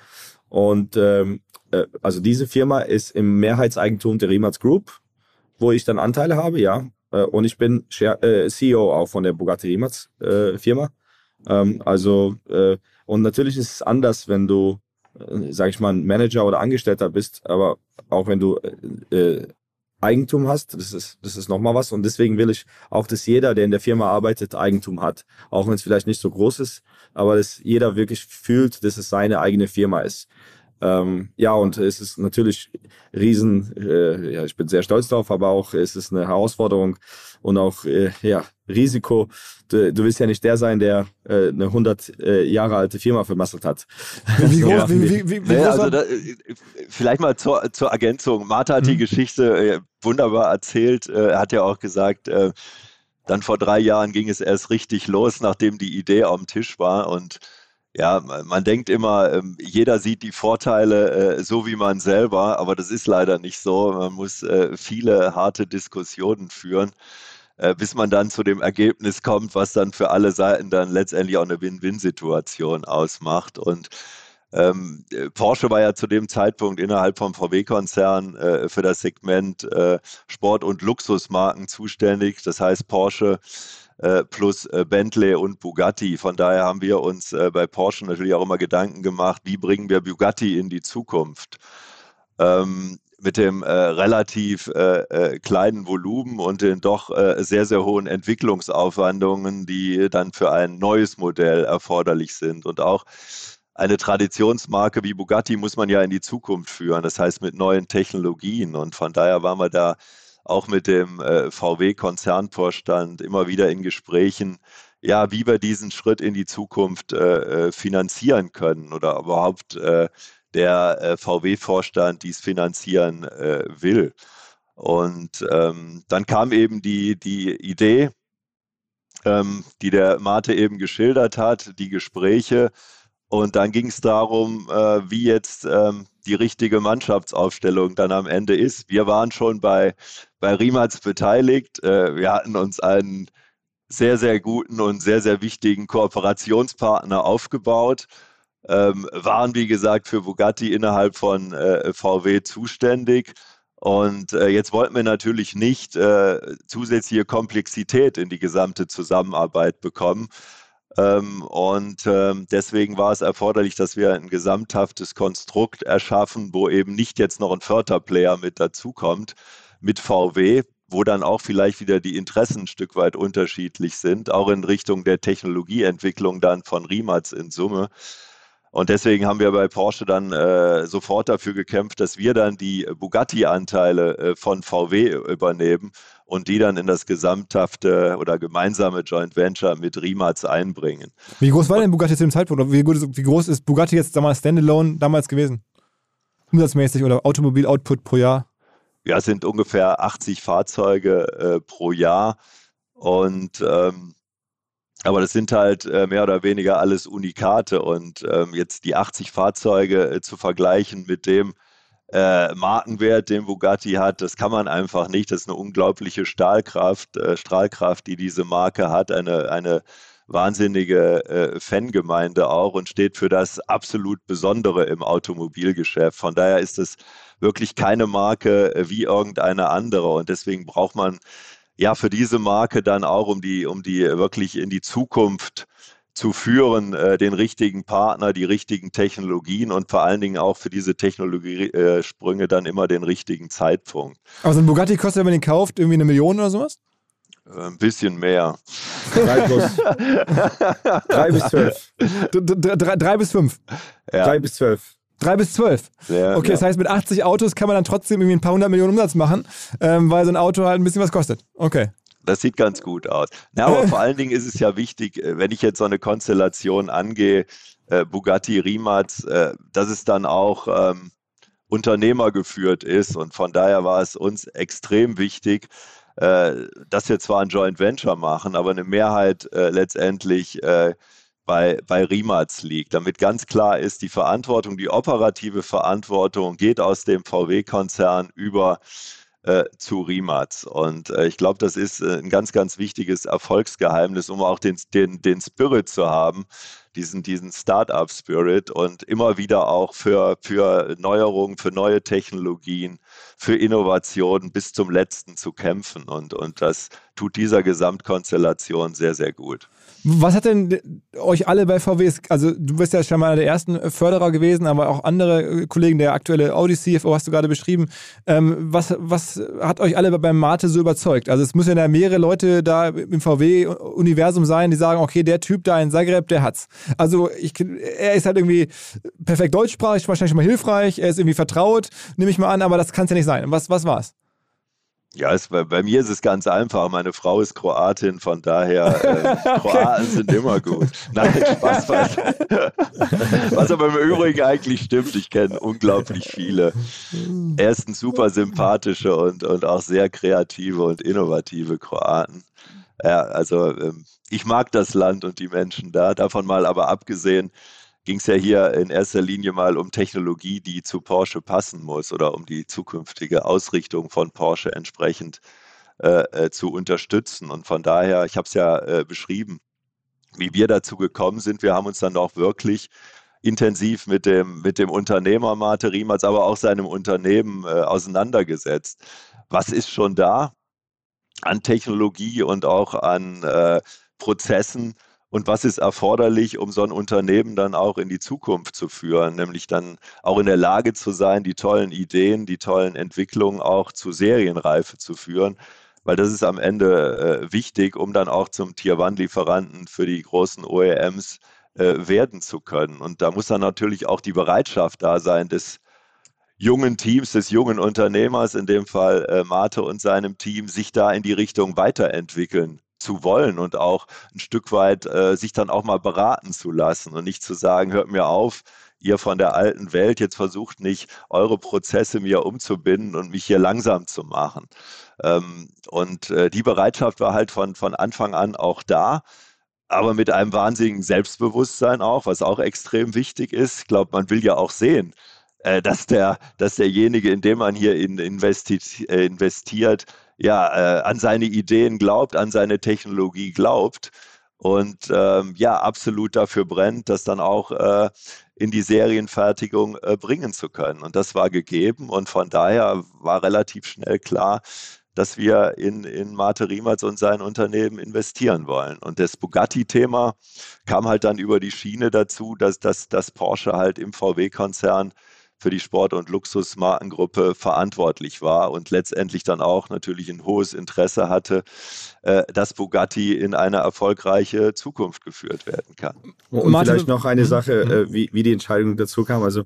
Und ähm, äh, also diese Firma ist im Mehrheitseigentum der Rimac Group, wo ich dann Anteile habe, ja. Äh, und ich bin äh, CEO auch von der Bugatti Rimac äh, Firma. Ähm, also und natürlich ist es anders, wenn du, äh, sag ich mal, ein Manager oder Angestellter bist, aber auch wenn du Eigentum hast, das ist, das ist nochmal was. Und deswegen will ich auch, dass jeder, der in der Firma arbeitet, Eigentum hat. Auch wenn es vielleicht nicht so groß ist, aber dass jeder wirklich fühlt, dass es seine eigene Firma ist. Ähm, ja, und es ist natürlich riesen, äh, ja, ich bin sehr stolz drauf, aber auch es ist eine Herausforderung und auch, äh, ja, Risiko. Du, du willst ja nicht der sein, der äh, eine 100 äh, Jahre alte Firma vermasselt hat. Wie groß, ja. wie, wie, wie, wie naja, also da, äh, vielleicht mal zur, zur Ergänzung. Martha hat mhm. die Geschichte äh, wunderbar erzählt. Äh, er hat ja auch gesagt, äh, dann vor drei Jahren ging es erst richtig los, nachdem die Idee am Tisch war und ja, man denkt immer, ähm, jeder sieht die Vorteile äh, so wie man selber, aber das ist leider nicht so. Man muss äh, viele harte Diskussionen führen, äh, bis man dann zu dem Ergebnis kommt, was dann für alle Seiten dann letztendlich auch eine Win-Win-Situation ausmacht. Und ähm, Porsche war ja zu dem Zeitpunkt innerhalb vom VW-Konzern äh, für das Segment äh, Sport- und Luxusmarken zuständig. Das heißt, Porsche plus äh, Bentley und Bugatti. Von daher haben wir uns äh, bei Porsche natürlich auch immer Gedanken gemacht, wie bringen wir Bugatti in die Zukunft. Ähm, mit dem äh, relativ äh, äh, kleinen Volumen und den doch sehr, sehr hohen Entwicklungsaufwandungen, die dann für ein neues Modell erforderlich sind. Und auch eine Traditionsmarke wie Bugatti muss man ja in die Zukunft führen, das heißt mit neuen Technologien. Und von daher waren wir da auch mit dem äh, VW-Konzernvorstand immer wieder in Gesprächen, ja, wie wir diesen Schritt in die Zukunft äh, äh finanzieren können oder überhaupt der VW-Vorstand dies finanzieren will. Und ähm, dann kam eben die, die Idee, ähm, die der Mate eben geschildert hat, die Gespräche. Und dann ging es darum, wie jetzt ähm, die richtige Mannschaftsaufstellung dann am Ende ist. Wir waren schon bei, bei Riemats beteiligt. Äh, wir hatten uns einen sehr, sehr guten und sehr, sehr wichtigen Kooperationspartner aufgebaut. Ähm, waren, wie gesagt, für Bugatti innerhalb von äh, VW zuständig. Und äh, jetzt wollten wir natürlich nicht äh, zusätzliche Komplexität in die gesamte Zusammenarbeit bekommen. Ähm, und ähm, deswegen war es erforderlich, dass wir ein gesamthaftes Konstrukt erschaffen, wo eben nicht jetzt noch ein Förderplayer mit dazukommt, mit VW, wo dann auch vielleicht wieder die Interessen ein Stück weit unterschiedlich sind, auch in Richtung der Technologieentwicklung dann von Rimac in Summe. Und deswegen haben wir bei Porsche dann äh, sofort dafür gekämpft, dass wir dann die Bugatti-Anteile äh, von VW übernehmen und die dann in das gesamthafte oder gemeinsame Joint Venture mit Rimac einbringen. Wie groß war denn Bugatti zu dem Zeitpunkt? Oder wie, wie groß ist Bugatti jetzt damals Standalone damals gewesen? Umsatzmäßig oder Automobil-Output pro Jahr? Ja, es sind ungefähr 80 Fahrzeuge äh, pro Jahr. Und ähm, aber das sind halt äh, mehr oder weniger alles Unikate. Und ähm, jetzt die 80 Fahrzeuge äh, zu vergleichen mit dem, äh, Markenwert, den Bugatti hat. Das kann man einfach nicht. Das ist eine unglaubliche Stahlkraft, Strahlkraft, die diese Marke hat. Eine, eine wahnsinnige Fangemeinde auch und steht für das absolut Besondere im Automobilgeschäft. Von daher ist es wirklich keine Marke wie irgendeine andere und deswegen braucht man ja für diese Marke dann auch, um die, um die wirklich in die Zukunft zu führen, äh, den richtigen Partner, die richtigen Technologien und vor allen Dingen auch für diese Technologiesprünge äh, dann immer den richtigen Zeitpunkt. Aber so ein Bugatti kostet, wenn man den kauft, irgendwie eine Million oder sowas? Äh, ein bisschen mehr. Drei, plus. drei bis zwölf. Drei, drei bis fünf. Ja. Drei bis zwölf. Drei bis zwölf. Ja, okay, ja. das heißt, mit 80 Autos kann man dann trotzdem irgendwie ein paar hundert Millionen Umsatz machen, ähm, weil so ein Auto halt ein bisschen was kostet. Okay. Das sieht ganz gut aus. Na, aber vor allen Dingen ist es ja wichtig, äh, wenn ich jetzt so eine Konstellation angehe, äh, Bugatti Rimac, äh, dass es dann auch ähm, Unternehmer geführt ist. Und von daher war es uns extrem wichtig, äh, dass wir zwar ein Joint Venture machen, aber eine Mehrheit äh, letztendlich äh, bei, bei Rimac liegt, damit ganz klar ist, die Verantwortung, die operative Verantwortung geht aus dem VW-Konzern über äh, zu Rimac. Und äh, ich glaube, das ist äh, ein ganz, ganz wichtiges Erfolgsgeheimnis, um auch den, den, den Spirit zu haben, diesen, diesen Start-up-Spirit und immer wieder auch für, für Neuerungen, für neue Technologien, für Innovationen bis zum letzten zu kämpfen. Und, und das tut dieser Gesamtkonstellation sehr, sehr gut. Was hat denn euch alle bei VW, also du bist ja schon mal einer der ersten Förderer gewesen, aber auch andere Kollegen, der aktuelle Audi CFO hast du gerade beschrieben. Ähm, was, was hat euch alle beim Mate so überzeugt? Also es müssen ja mehrere Leute da im VW-Universum sein, die sagen, okay, der Typ da in Zagreb, der hat's. Also ich, er ist halt irgendwie perfekt deutschsprachig, wahrscheinlich schon mal hilfreich, er ist irgendwie vertraut, nehme ich mal an, aber das kann es ja nicht sein. Was, was war's? Ja, es, bei, bei, mir ist es ganz einfach. Meine Frau ist Kroatin, von daher äh, okay. Kroaten sind immer gut. Nein, Spaß, was, was aber im Übrigen eigentlich stimmt. Ich kenne unglaublich viele. Er ist ein super sympathischer und, und auch sehr kreative und innovative Kroaten. Ja, also ähm, ich mag das Land und die Menschen da. Davon mal aber abgesehen, ging es ja hier in erster Linie mal um Technologie, die zu Porsche passen muss oder um die zukünftige Ausrichtung von Porsche entsprechend äh, äh, zu unterstützen. Und von daher, ich habe es ja äh, beschrieben, wie wir dazu gekommen sind. Wir haben uns dann auch wirklich intensiv mit dem, mit dem Unternehmer Mate Riemertz, aber auch seinem Unternehmen äh, auseinandergesetzt. Was ist schon da an Technologie und auch an äh, Prozessen, und was ist erforderlich, um so ein Unternehmen dann auch in die Zukunft zu führen, nämlich dann auch in der Lage zu sein, die tollen Ideen, die tollen Entwicklungen auch zu Serienreife zu führen, weil das ist am Ende äh, wichtig, um dann auch zum Tier-One-Lieferanten für die großen OEMs äh, werden zu können. Und da muss dann natürlich auch die Bereitschaft da sein, des jungen Teams, des jungen Unternehmers, in dem Fall äh, Mate und seinem Team, sich da in die Richtung weiterentwickeln zu wollen und auch ein Stück weit äh, sich dann auch mal beraten zu lassen und nicht zu sagen, hört mir auf, ihr von der alten Welt, jetzt versucht nicht, eure Prozesse mir umzubinden und mich hier langsam zu machen. Ähm, und äh, die Bereitschaft war halt von, von Anfang an auch da aber mit einem wahnsinnigen Selbstbewusstsein auch, was auch extrem wichtig ist. Ich glaube, man will ja auch sehen, äh, dass, der, dass derjenige, in dem man hier äh, investiert ja, äh, an seine Ideen glaubt, an seine Technologie glaubt und ähm, ja, absolut dafür brennt, das dann auch äh, in die Serienfertigung äh, bringen zu können. Und das war gegeben und von daher war relativ schnell klar, dass wir in, in Mate Riemertz und sein Unternehmen investieren wollen. Und das Bugatti-Thema kam halt dann über die Schiene dazu, dass, dass, dass Porsche halt im VW-Konzern für die Sport- und Luxusmarkengruppe verantwortlich war und letztendlich dann auch natürlich ein hohes Interesse hatte, äh, dass Bugatti in eine erfolgreiche Zukunft geführt werden kann. Und Martin, vielleicht noch eine mhm. Sache, äh, wie, wie die Entscheidung dazu kam. Also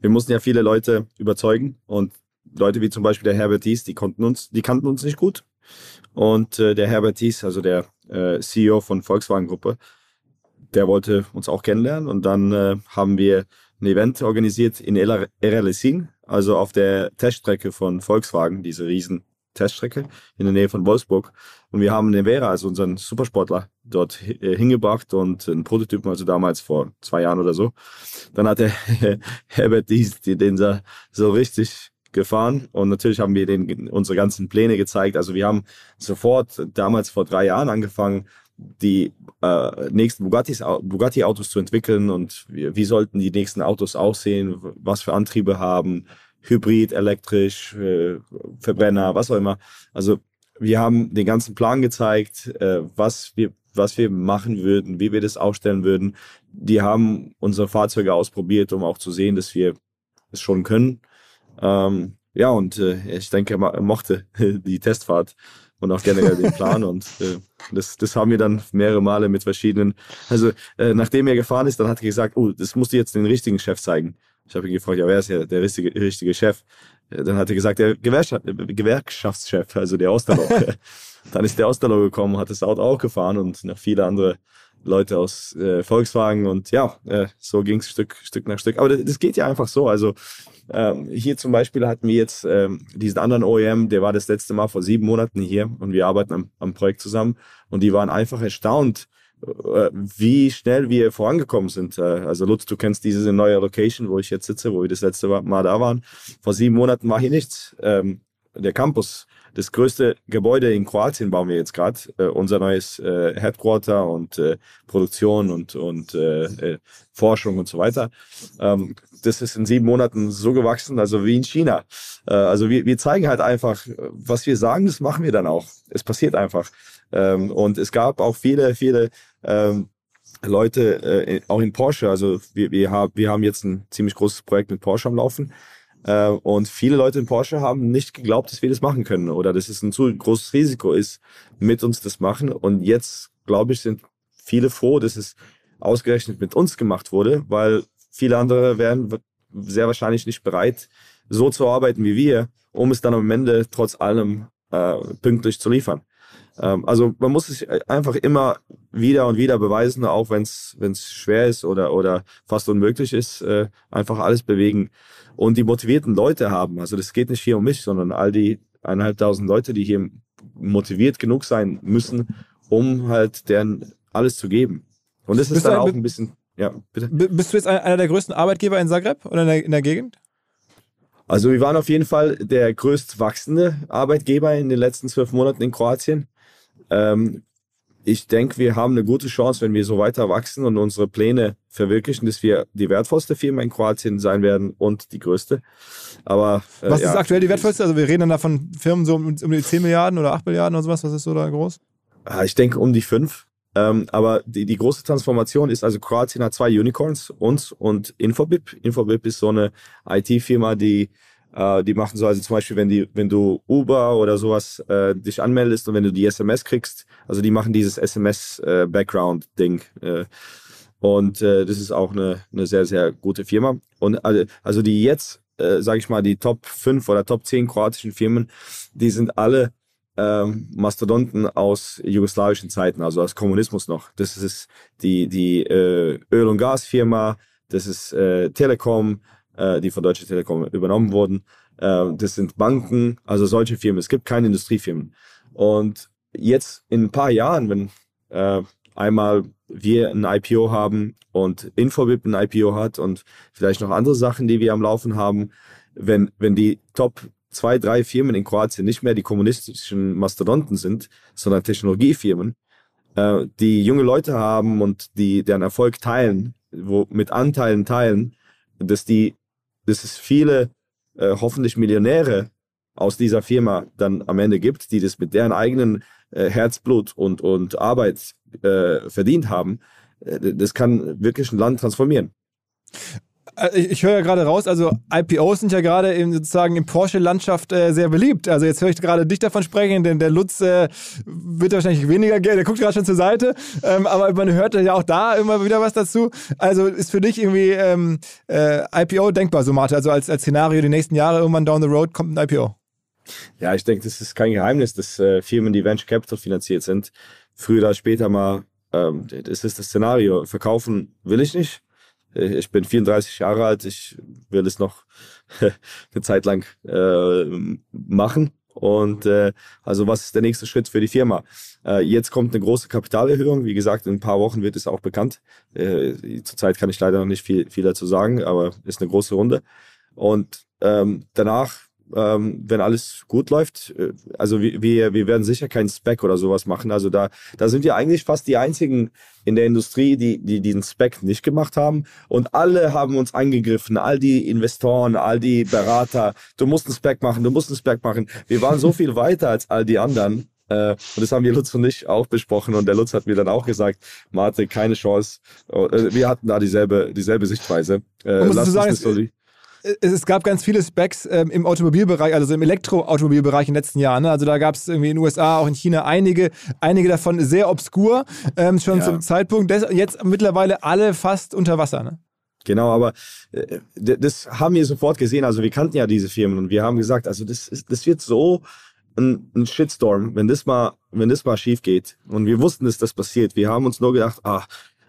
wir mussten ja viele Leute überzeugen und Leute wie zum Beispiel der Herbert Dies, die konnten uns, die kannten uns nicht gut. Und äh, der Herbert Dies, also der äh, CEO von Volkswagen Gruppe, der wollte uns auch kennenlernen und dann äh, haben wir ein Event organisiert in Erlesing, also auf der Teststrecke von Volkswagen, diese riesen Teststrecke in der Nähe von Wolfsburg. Und wir haben den Vera, also unseren Supersportler, dort äh, hingebracht und einen Prototypen, also damals vor zwei Jahren oder so. Dann hat der Herbert Dies den so richtig gefahren und natürlich haben wir den unsere ganzen Pläne gezeigt. Also wir haben sofort damals vor drei Jahren angefangen, die äh, nächsten Bugatti-Autos zu entwickeln und wie, wie, sollten die nächsten Autos aussehen, was für Antriebe haben, Hybrid, elektrisch, äh, Verbrenner, was auch immer. Also wir haben den ganzen Plan gezeigt, äh, was wir was wir machen würden, wie wir das aufstellen würden. Die haben unsere Fahrzeuge ausprobiert, um auch zu sehen, dass wir es schon können. Ähm, ja, und äh, ich denke, er mochte die Testfahrt und auch generell den Plan. Und äh, das, das haben wir dann mehrere Male mit verschiedenen. Also äh, nachdem er gefahren ist, dann hat er gesagt, oh, das musst du jetzt den richtigen Chef zeigen. Ich habe ihn gefragt, ja, wer ist ja der richtige, richtige Chef? Äh, dann hat er gesagt, der Gewerkschaft, Gewerkschaftschef, also der Osterloh. dann ist der Osterloh gekommen, hat das Auto auch gefahren und noch viele andere Leute aus äh, Volkswagen und ja, äh, so ging es Stück, Stück nach Stück. Aber das, das geht ja einfach so. Also ähm, hier zum Beispiel hatten wir jetzt ähm, diesen anderen OEM, der war das letzte Mal vor sieben Monaten hier und wir arbeiten am, am Projekt zusammen und die waren einfach erstaunt, äh, wie schnell wir vorangekommen sind. Äh, also Lutz, du kennst diese neue Location, wo ich jetzt sitze, wo wir das letzte Mal da waren. Vor sieben Monaten war hier nichts. Ähm, der Campus, das größte Gebäude in Kroatien bauen wir jetzt gerade. Äh, unser neues äh, Headquarter und äh, Produktion und, und äh, äh, Forschung und so weiter. Ähm, das ist in sieben Monaten so gewachsen, also wie in China. Äh, also wir, wir zeigen halt einfach, was wir sagen, das machen wir dann auch. Es passiert einfach. Ähm, und es gab auch viele, viele ähm, Leute, auch in Porsche. Also wir, wir, haben, wir haben jetzt ein ziemlich großes Projekt mit Porsche am Laufen. Äh, und viele Leute in Porsche haben nicht geglaubt, dass wir das machen können oder dass es ein zu großes Risiko ist, mit uns das machen. Und jetzt, glaube ich, sind viele froh, dass es ausgerechnet mit uns gemacht wurde, weil viele andere wären sehr wahrscheinlich nicht bereit, so zu arbeiten wie wir, um es dann am Ende trotz allem äh, pünktlich zu liefern. Ähm, also man muss es einfach immer wieder und wieder beweisen, auch wenn es schwer ist oder, oder fast unmöglich ist, äh, einfach alles bewegen und die motivierten Leute haben. Also das geht nicht hier um mich, sondern all die eineinhalbtausend Leute, die hier motiviert genug sein müssen, um halt deren alles zu geben. Und das ist dann auch ein bisschen, ja, bitte. Bist du jetzt einer der größten Arbeitgeber in Zagreb oder in der, in der Gegend? Also wir waren auf jeden Fall der größt wachsende Arbeitgeber in den letzten zwölf Monaten in Kroatien. Ähm, ich denke, wir haben eine gute Chance, wenn wir so weiter wachsen und unsere Pläne verwirklichen, dass wir die wertvollste Firma in Kroatien sein werden und die größte. Aber äh, was ist ja. aktuell die wertvollste? Also wir reden dann da von Firmen so um, um die 10 Milliarden oder 8 Milliarden oder sowas. Was ist so da groß? Ah, ich denke um die 5. Ähm, aber die, die große Transformation ist, also Kroatien hat zwei Unicorns, uns und Infobip. Infobip ist so eine IT-Firma, die äh, die machen so, also zum Beispiel, wenn die, wenn du Uber oder sowas äh, dich anmeldest und wenn du die SMS kriegst, also die machen dieses SMS-Background-Ding. Äh, äh, und äh, das ist auch eine, eine sehr, sehr gute Firma. Und also, die jetzt, äh, sage ich mal, die Top 5 oder Top 10 kroatischen Firmen, die sind alle ähm, Mastodonten aus jugoslawischen Zeiten, also aus Kommunismus noch. Das ist die, die äh, Öl- und Gasfirma, das ist äh, Telekom, äh, die von Deutsche Telekom übernommen wurden. Äh, das sind Banken, also solche Firmen. Es gibt keine Industriefirmen. Und jetzt in ein paar Jahren, wenn äh, einmal wir ein IPO haben und Infobip ein IPO hat und vielleicht noch andere Sachen, die wir am Laufen haben, wenn, wenn die Top zwei, drei Firmen in Kroatien nicht mehr die kommunistischen Mastodonten sind, sondern Technologiefirmen, äh, die junge Leute haben und die deren Erfolg teilen, wo mit Anteilen teilen, dass die dass es viele äh, hoffentlich Millionäre aus dieser Firma dann am Ende gibt, die das mit deren eigenen äh, Herzblut und, und Arbeit äh, verdient haben, äh, das kann wirklich ein Land transformieren. Äh, ich höre ja gerade raus, also IPOs sind ja gerade in, sozusagen in Porsche-Landschaft äh, sehr beliebt. Also jetzt höre ich gerade dich davon sprechen, denn der Lutz äh, wird wahrscheinlich weniger Geld, der guckt gerade schon zur Seite, ähm, aber man hört ja auch da immer wieder was dazu. Also ist für dich irgendwie ähm, äh, IPO denkbar, so Marte, also als, als Szenario die nächsten Jahre irgendwann down the road kommt ein IPO? Ja, ich denke, das ist kein Geheimnis, dass äh, Firmen, die Venture Capital finanziert sind, früher oder später mal, ähm, das ist das Szenario. Verkaufen will ich nicht ich bin 34 Jahre alt, ich will es noch eine Zeit lang äh, machen. Und äh, also was ist der nächste Schritt für die Firma? Äh, jetzt kommt eine große Kapitalerhöhung. Wie gesagt, in ein paar Wochen wird es auch bekannt. Äh, zurzeit kann ich leider noch nicht viel, viel dazu sagen, aber ist eine große Runde. Und ähm, danach ähm, wenn alles gut läuft. Äh, also wir, wir werden sicher keinen Spec oder sowas machen. Also da, da sind wir eigentlich fast die einzigen in der Industrie, die, die diesen Spec nicht gemacht haben. Und alle haben uns angegriffen, all die Investoren, all die Berater. Du musst einen Spec machen, du musst einen Spec machen. Wir waren so viel weiter als all die anderen. Äh, und das haben wir Lutz und ich auch besprochen. Und der Lutz hat mir dann auch gesagt, Marte, keine Chance. Äh, wir hatten da dieselbe, dieselbe Sichtweise. Äh, lass du sagen, so es gab ganz viele Specs ähm, im Automobilbereich, also im Elektroautomobilbereich in den letzten Jahren. Ne? Also da gab es irgendwie in den USA, auch in China einige, einige davon sehr obskur, ähm, schon ja. zum Zeitpunkt. Das, jetzt mittlerweile alle fast unter Wasser. Ne? Genau, aber äh, das haben wir sofort gesehen. Also wir kannten ja diese Firmen und wir haben gesagt, also das, ist, das wird so ein, ein Shitstorm, wenn das mal, wenn das mal schief geht. Und wir wussten, dass das passiert. Wir haben uns nur gedacht, ah,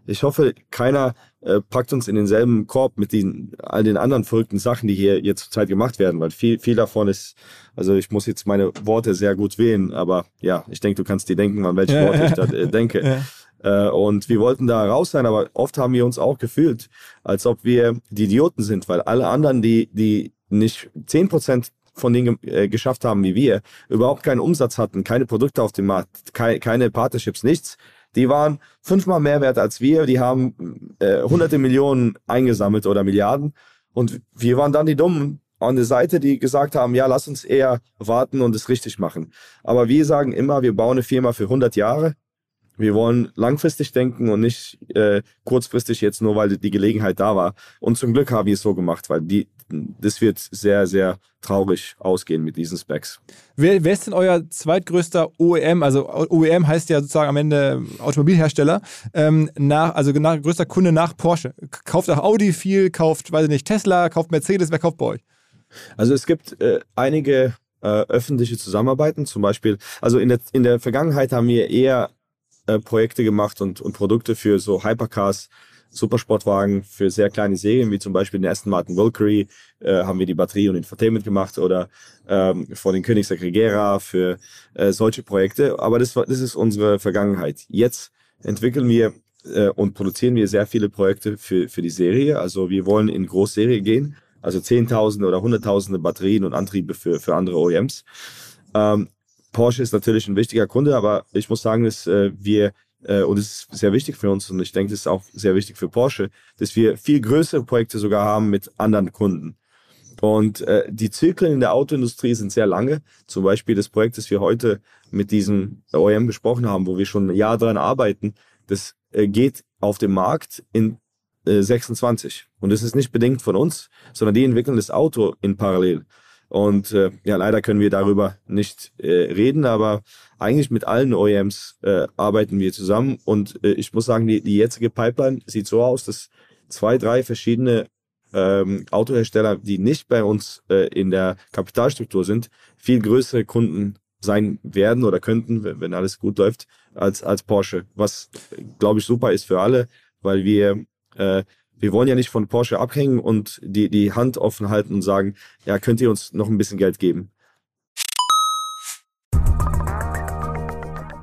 ich hoffe, keiner äh, packt uns in denselben Korb mit den, all den anderen verrückten Sachen, die hier jetzt zurzeit gemacht werden, weil viel, viel davon ist, also ich muss jetzt meine Worte sehr gut wählen, aber ja, ich denke, du kannst dir denken, an welche ja, Worte ja. ich da äh, denke. Ja. Äh, und wir wollten da raus sein, aber oft haben wir uns auch gefühlt, als ob wir die Idioten sind, weil alle anderen, die, die nicht zehn Prozent von denen äh, geschafft haben wie wir, überhaupt keinen Umsatz hatten, keine Produkte auf dem Markt, keine, keine Partnerships, nichts. Die waren fünfmal mehr wert als wir, die haben äh, hunderte Millionen eingesammelt oder Milliarden und wir waren dann die Dummen an der Seite, die gesagt haben, ja, lass uns eher warten und es richtig machen. Aber wir sagen immer, wir bauen eine Firma für 100 Jahre wir wollen langfristig denken und nicht äh, kurzfristig jetzt nur, weil die Gelegenheit da war. Und zum Glück haben wir es so gemacht, weil die, das wird sehr, sehr traurig ausgehen mit diesen Specs. Wer, wer ist denn euer zweitgrößter OEM? Also OEM heißt ja sozusagen am Ende Automobilhersteller. Ähm, nach, also nach, größter Kunde nach Porsche. Kauft auch Audi viel, kauft, weiß ich nicht, Tesla, kauft Mercedes. Wer kauft bei euch? Also es gibt äh, einige äh, öffentliche Zusammenarbeiten, zum Beispiel, also in der, in der Vergangenheit haben wir eher äh, Projekte gemacht und, und Produkte für so Hypercars, Supersportwagen für sehr kleine Serien, wie zum Beispiel den Aston Martin Valkyrie, äh, haben wir die Batterie und Infotainment gemacht oder ähm, vor den Koenigsegg Regera für äh, solche Projekte. Aber das, das ist unsere Vergangenheit. Jetzt entwickeln wir äh, und produzieren wir sehr viele Projekte für, für die Serie. Also wir wollen in Großserie gehen, also Zehntausende oder Hunderttausende Batterien und Antriebe für, für andere OEMs. Ähm, Porsche ist natürlich ein wichtiger Kunde, aber ich muss sagen, dass äh, wir, und es ist sehr wichtig für uns und ich denke, es ist auch sehr wichtig für Porsche, dass wir viel größere Projekte sogar haben mit anderen Kunden. Und äh, die Zyklen in der Autoindustrie sind sehr lange. Zum Beispiel das Projekt, das wir heute mit diesem OEM besprochen haben, wo wir schon ein Jahr dran arbeiten, das äh, geht auf dem Markt in äh, 26. Und das ist nicht bedingt von uns, sondern die entwickeln das Auto in parallel. Und äh, ja, leider können wir darüber nicht äh, reden, aber eigentlich mit allen OEMs äh, arbeiten wir zusammen. Und äh, ich muss sagen, die, die jetzige Pipeline sieht so aus, dass zwei, drei verschiedene ähm, Autohersteller, die nicht bei uns äh, in der Kapitalstruktur sind, viel größere Kunden sein werden oder könnten, wenn, wenn alles gut läuft, als, als Porsche. Was, glaube ich, super ist für alle, weil wir äh, wir wollen ja nicht von Porsche abhängen und die, die Hand offen halten und sagen, ja, könnt ihr uns noch ein bisschen Geld geben.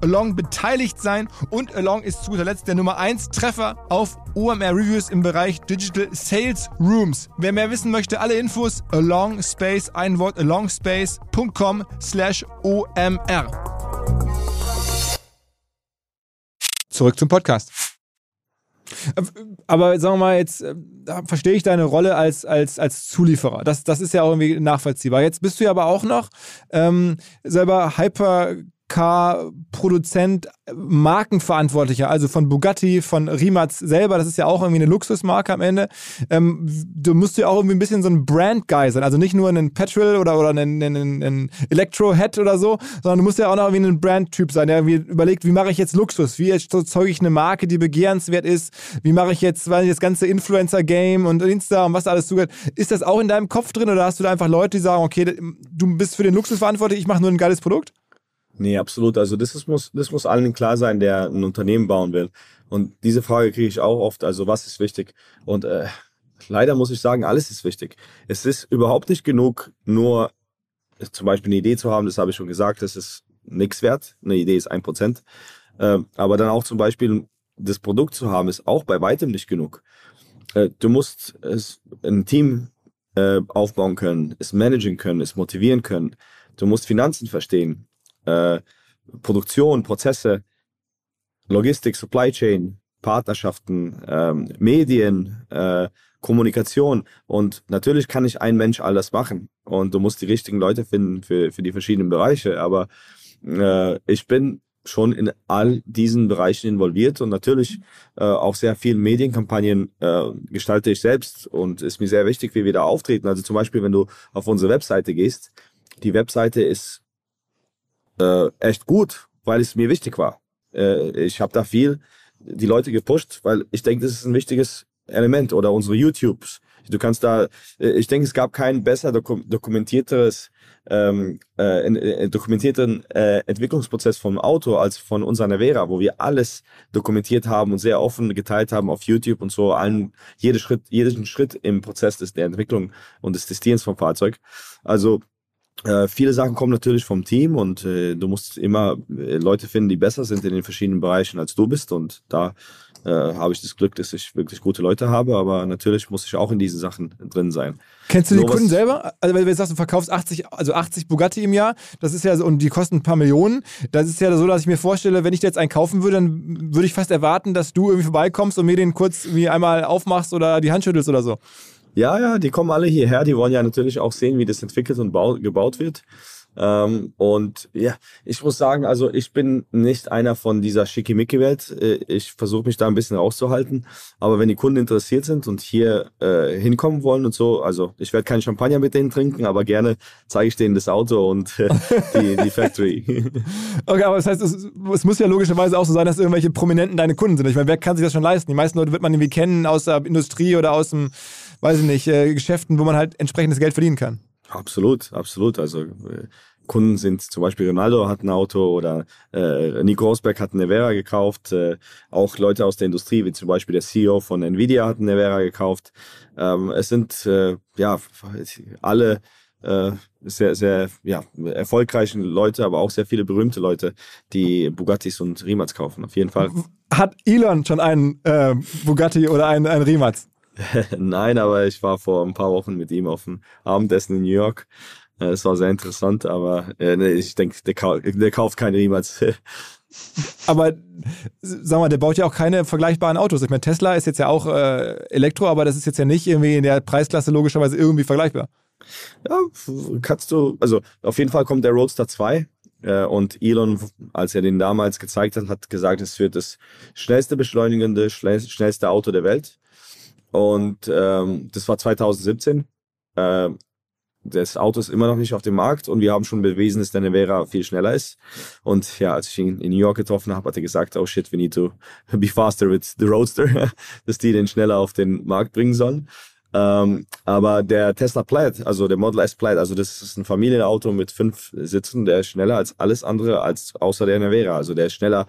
Along beteiligt sein und Along ist zu guter Letzt der Nummer 1 Treffer auf OMR Reviews im Bereich Digital Sales Rooms. Wer mehr wissen möchte, alle Infos Along Space, ein Wort alongspace.com slash OMR. Zurück zum Podcast. Aber sagen wir mal, jetzt äh, verstehe ich deine Rolle als, als, als Zulieferer. Das, das ist ja auch irgendwie nachvollziehbar. Jetzt bist du ja aber auch noch ähm, selber Hyper Car-Produzent, Markenverantwortlicher, also von Bugatti, von Rimac selber, das ist ja auch irgendwie eine Luxusmarke am Ende. Ähm, du musst ja auch irgendwie ein bisschen so ein Brand-Guy sein, also nicht nur ein Petrol oder, oder ein, ein, ein Electro-Head oder so, sondern du musst ja auch noch irgendwie ein Brand-Typ sein, der irgendwie überlegt, wie mache ich jetzt Luxus, wie erzeuge ich eine Marke, die begehrenswert ist, wie mache ich jetzt ich, das ganze Influencer-Game und Insta und was da alles zugehört. Ist das auch in deinem Kopf drin oder hast du da einfach Leute, die sagen, okay, du bist für den Luxus verantwortlich, ich mache nur ein geiles Produkt? Nee, absolut. Also das ist, muss, das muss allen klar sein, der ein Unternehmen bauen will. Und diese Frage kriege ich auch oft. Also was ist wichtig? Und äh, leider muss ich sagen, alles ist wichtig. Es ist überhaupt nicht genug, nur zum Beispiel eine Idee zu haben. Das habe ich schon gesagt. Das ist nichts wert. Eine Idee ist ein Prozent. Äh, aber dann auch zum Beispiel das Produkt zu haben, ist auch bei weitem nicht genug. Äh, du musst es, ein Team äh, aufbauen können, es managen können, es motivieren können. Du musst Finanzen verstehen, äh, Produktion, Prozesse, Logistik, Supply Chain, Partnerschaften, ähm, Medien, äh, Kommunikation. Und natürlich kann nicht ein Mensch all das machen. Und du musst die richtigen Leute finden für, für die verschiedenen Bereiche. Aber äh, ich bin schon in all diesen Bereichen involviert und natürlich äh, auch sehr viele Medienkampagnen äh, gestalte ich selbst und ist mir sehr wichtig, wie wir da auftreten. Also zum Beispiel, wenn du auf unsere Webseite gehst, die Webseite ist äh, echt gut, weil es mir wichtig war. Äh, ich habe da viel die Leute gepusht, weil ich denke, das ist ein wichtiges Element oder unsere YouTubes. Du kannst da, äh, ich denke, es gab kein besser dokum dokumentierteres, ähm, äh, äh, dokumentierten äh, Entwicklungsprozess vom Auto als von unserer Nevera, wo wir alles dokumentiert haben und sehr offen geteilt haben auf YouTube und so allen, jede Schritt, jeden Schritt im Prozess des, der Entwicklung und des Testierens vom Fahrzeug. Also äh, viele Sachen kommen natürlich vom Team und äh, du musst immer äh, Leute finden, die besser sind in den verschiedenen Bereichen als du bist. Und da äh, habe ich das Glück, dass ich wirklich gute Leute habe, aber natürlich muss ich auch in diesen Sachen drin sein. Kennst du die Kunden selber? Also wenn du sagst, du verkaufst 80, also 80 Bugatti im Jahr, das ist ja so, und die kosten ein paar Millionen. Das ist ja so, dass ich mir vorstelle, wenn ich dir jetzt einen kaufen würde, dann würde ich fast erwarten, dass du irgendwie vorbeikommst und mir den kurz wie einmal aufmachst oder die Hand schüttelst oder so. Ja, ja, die kommen alle hierher. Die wollen ja natürlich auch sehen, wie das entwickelt und gebaut wird. Ähm, und ja, ich muss sagen, also ich bin nicht einer von dieser Schickimicki-Welt. Äh, ich versuche mich da ein bisschen rauszuhalten. Aber wenn die Kunden interessiert sind und hier äh, hinkommen wollen und so, also ich werde keinen Champagner mit denen trinken, aber gerne zeige ich denen das Auto und äh, die, die Factory. okay, aber das heißt, es, es, muss ja logischerweise auch so sein, dass irgendwelche Prominenten deine Kunden sind. Ich meine, wer kann sich das schon leisten? Die meisten Leute wird man irgendwie kennen aus der Industrie oder aus dem, weiß ich nicht, äh, Geschäften, wo man halt entsprechendes Geld verdienen kann. Absolut, absolut. Also äh, Kunden sind zum Beispiel Ronaldo hat ein Auto oder äh, Nico Rosberg hat eine Nevera gekauft. Äh, auch Leute aus der Industrie, wie zum Beispiel der CEO von Nvidia hat eine Nevera gekauft. Ähm, es sind äh, ja alle äh, sehr, sehr ja, erfolgreichen Leute, aber auch sehr viele berühmte Leute, die Bugattis und Rimacs kaufen, auf jeden Fall. Hat Elon schon einen äh, Bugatti oder einen, einen Rimac? Nein, aber ich war vor ein paar Wochen mit ihm auf dem Abendessen in New York. Äh, es war sehr interessant, aber äh, nee, ich denke, der, kau der, kauft keine niemals. aber sag mal, der baut ja auch keine vergleichbaren Autos. Ich meine, Tesla ist jetzt ja auch äh, Elektro, aber das ist jetzt ja nicht irgendwie in der Preisklasse logischerweise irgendwie vergleichbar. Ja, kannst du, also auf jeden Fall kommt der Roadster 2 äh, und Elon, als er den damals gezeigt hat, hat gesagt, es wird das schnellste beschleunigende, schnellste Auto der Welt. Und ähm, das war 2017. Äh, das Auto ist immer noch nicht auf dem Markt und wir haben schon bewiesen, dass der Nevera viel schneller ist. Und ja, als ich ihn in New York getroffen habe, hat er gesagt, oh shit, we need to be faster with the Roadster, dass die den schneller auf den Markt bringen sollen. Ähm, aber der Tesla Plaid, also der Model S Plaid, also das ist ein Familienauto mit fünf Sitzen, der ist schneller als alles andere, als außer der Nevera. Also der ist schneller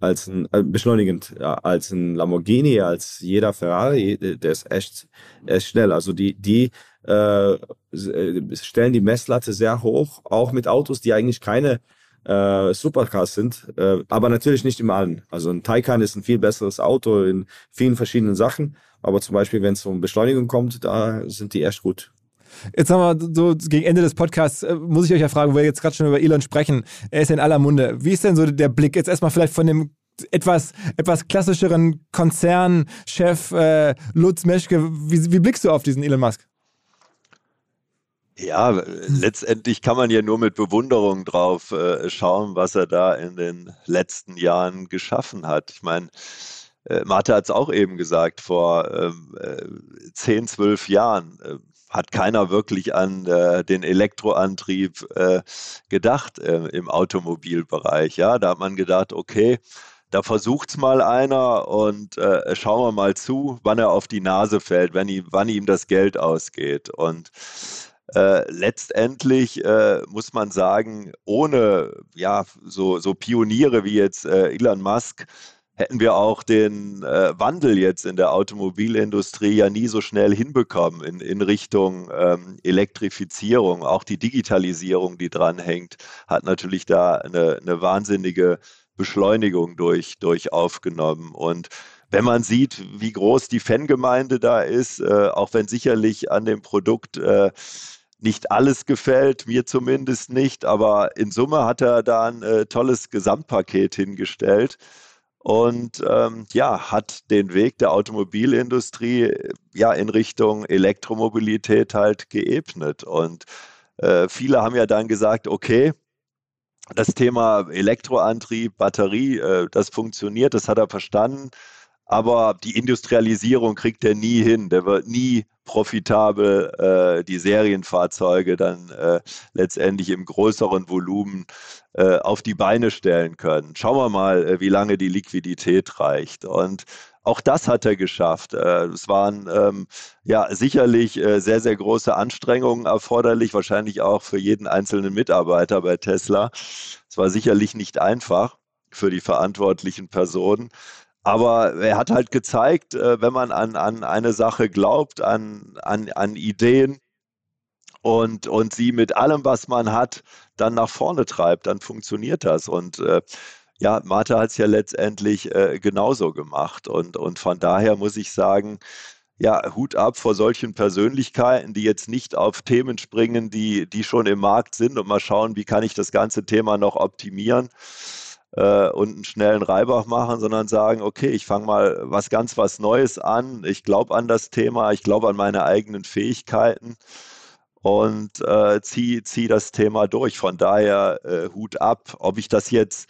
als ein äh, beschleunigend als ein Lamborghini, als jeder Ferrari, der ist echt, echt schnell. Also die die äh, äh, stellen die Messlatte sehr hoch, auch mit Autos, die eigentlich keine äh, Supercars sind, äh, aber natürlich nicht im allen. Also ein Taycan ist ein viel besseres Auto in vielen verschiedenen Sachen, aber zum Beispiel, wenn es um Beschleunigung kommt, da sind die echt gut. Jetzt haben wir so gegen Ende des Podcasts, äh, muss ich euch ja fragen, wo wir jetzt gerade schon über Elon sprechen. Er ist in aller Munde. Wie ist denn so der Blick jetzt erstmal vielleicht von dem etwas, etwas klassischeren Konzernchef äh, Lutz Meschke? Wie, wie blickst du auf diesen Elon Musk? Ja, letztendlich kann man ja nur mit Bewunderung drauf äh, schauen, was er da in den letzten Jahren geschaffen hat. Ich meine, äh, Marte hat es auch eben gesagt, vor ähm, äh, 10, 12 Jahren äh, hat keiner wirklich an äh, den Elektroantrieb äh, gedacht äh, im Automobilbereich. Ja, da hat man gedacht, okay, da versucht es mal einer und äh, schauen wir mal zu, wann er auf die Nase fällt, wenn ihm, wann ihm das Geld ausgeht. Und äh, letztendlich äh, muss man sagen, ohne ja so, so Pioniere wie jetzt äh, Elon Musk hätten wir auch den äh, Wandel jetzt in der Automobilindustrie ja nie so schnell hinbekommen in, in Richtung ähm, Elektrifizierung. Auch die Digitalisierung, die dranhängt, hat natürlich da eine, eine wahnsinnige Beschleunigung durch, durch aufgenommen. Und wenn man sieht, wie groß die Fangemeinde da ist, äh, auch wenn sicherlich an dem Produkt äh, nicht alles gefällt, mir zumindest nicht, aber in Summe hat er da ein äh, tolles Gesamtpaket hingestellt und ähm, ja, hat den Weg der Automobilindustrie äh, ja in Richtung Elektromobilität halt geebnet. Und äh, viele haben ja dann gesagt, okay, das Thema Elektroantrieb, Batterie, äh, das funktioniert, das hat er verstanden aber die Industrialisierung kriegt er nie hin. Der wird nie profitabel äh, die Serienfahrzeuge dann äh, letztendlich im größeren Volumen äh, auf die Beine stellen können. Schauen wir mal, äh, wie lange die Liquidität reicht. Und auch das hat er geschafft. Äh, es waren ähm, ja sicherlich äh, sehr, sehr große Anstrengungen erforderlich, wahrscheinlich auch für jeden einzelnen Mitarbeiter bei Tesla. Es war sicherlich nicht einfach für die verantwortlichen Personen. Aber er hat halt gezeigt, äh, wenn man an, an eine Sache glaubt, an, an, an Ideen und, und sie mit allem, was man hat, dann nach vorne treibt, dann funktioniert das. Und äh, ja, Martha hat es ja letztendlich äh, genauso gemacht. Und, und von daher muss ich sagen, ja, Hut ab vor solchen Persönlichkeiten, die jetzt nicht auf Themen springen, die, die schon im Markt sind und mal schauen, wie kann ich das ganze Thema noch optimieren äh, und einen schnellen Reibach machen, sondern sagen, okay, ich fange mal was ganz was Neues an, ich glaube an das Thema, ich glaube an meine eigenen Fähigkeiten und äh, ziehe zieh das Thema durch. Von daher äh, Hut ab, ob ich das jetzt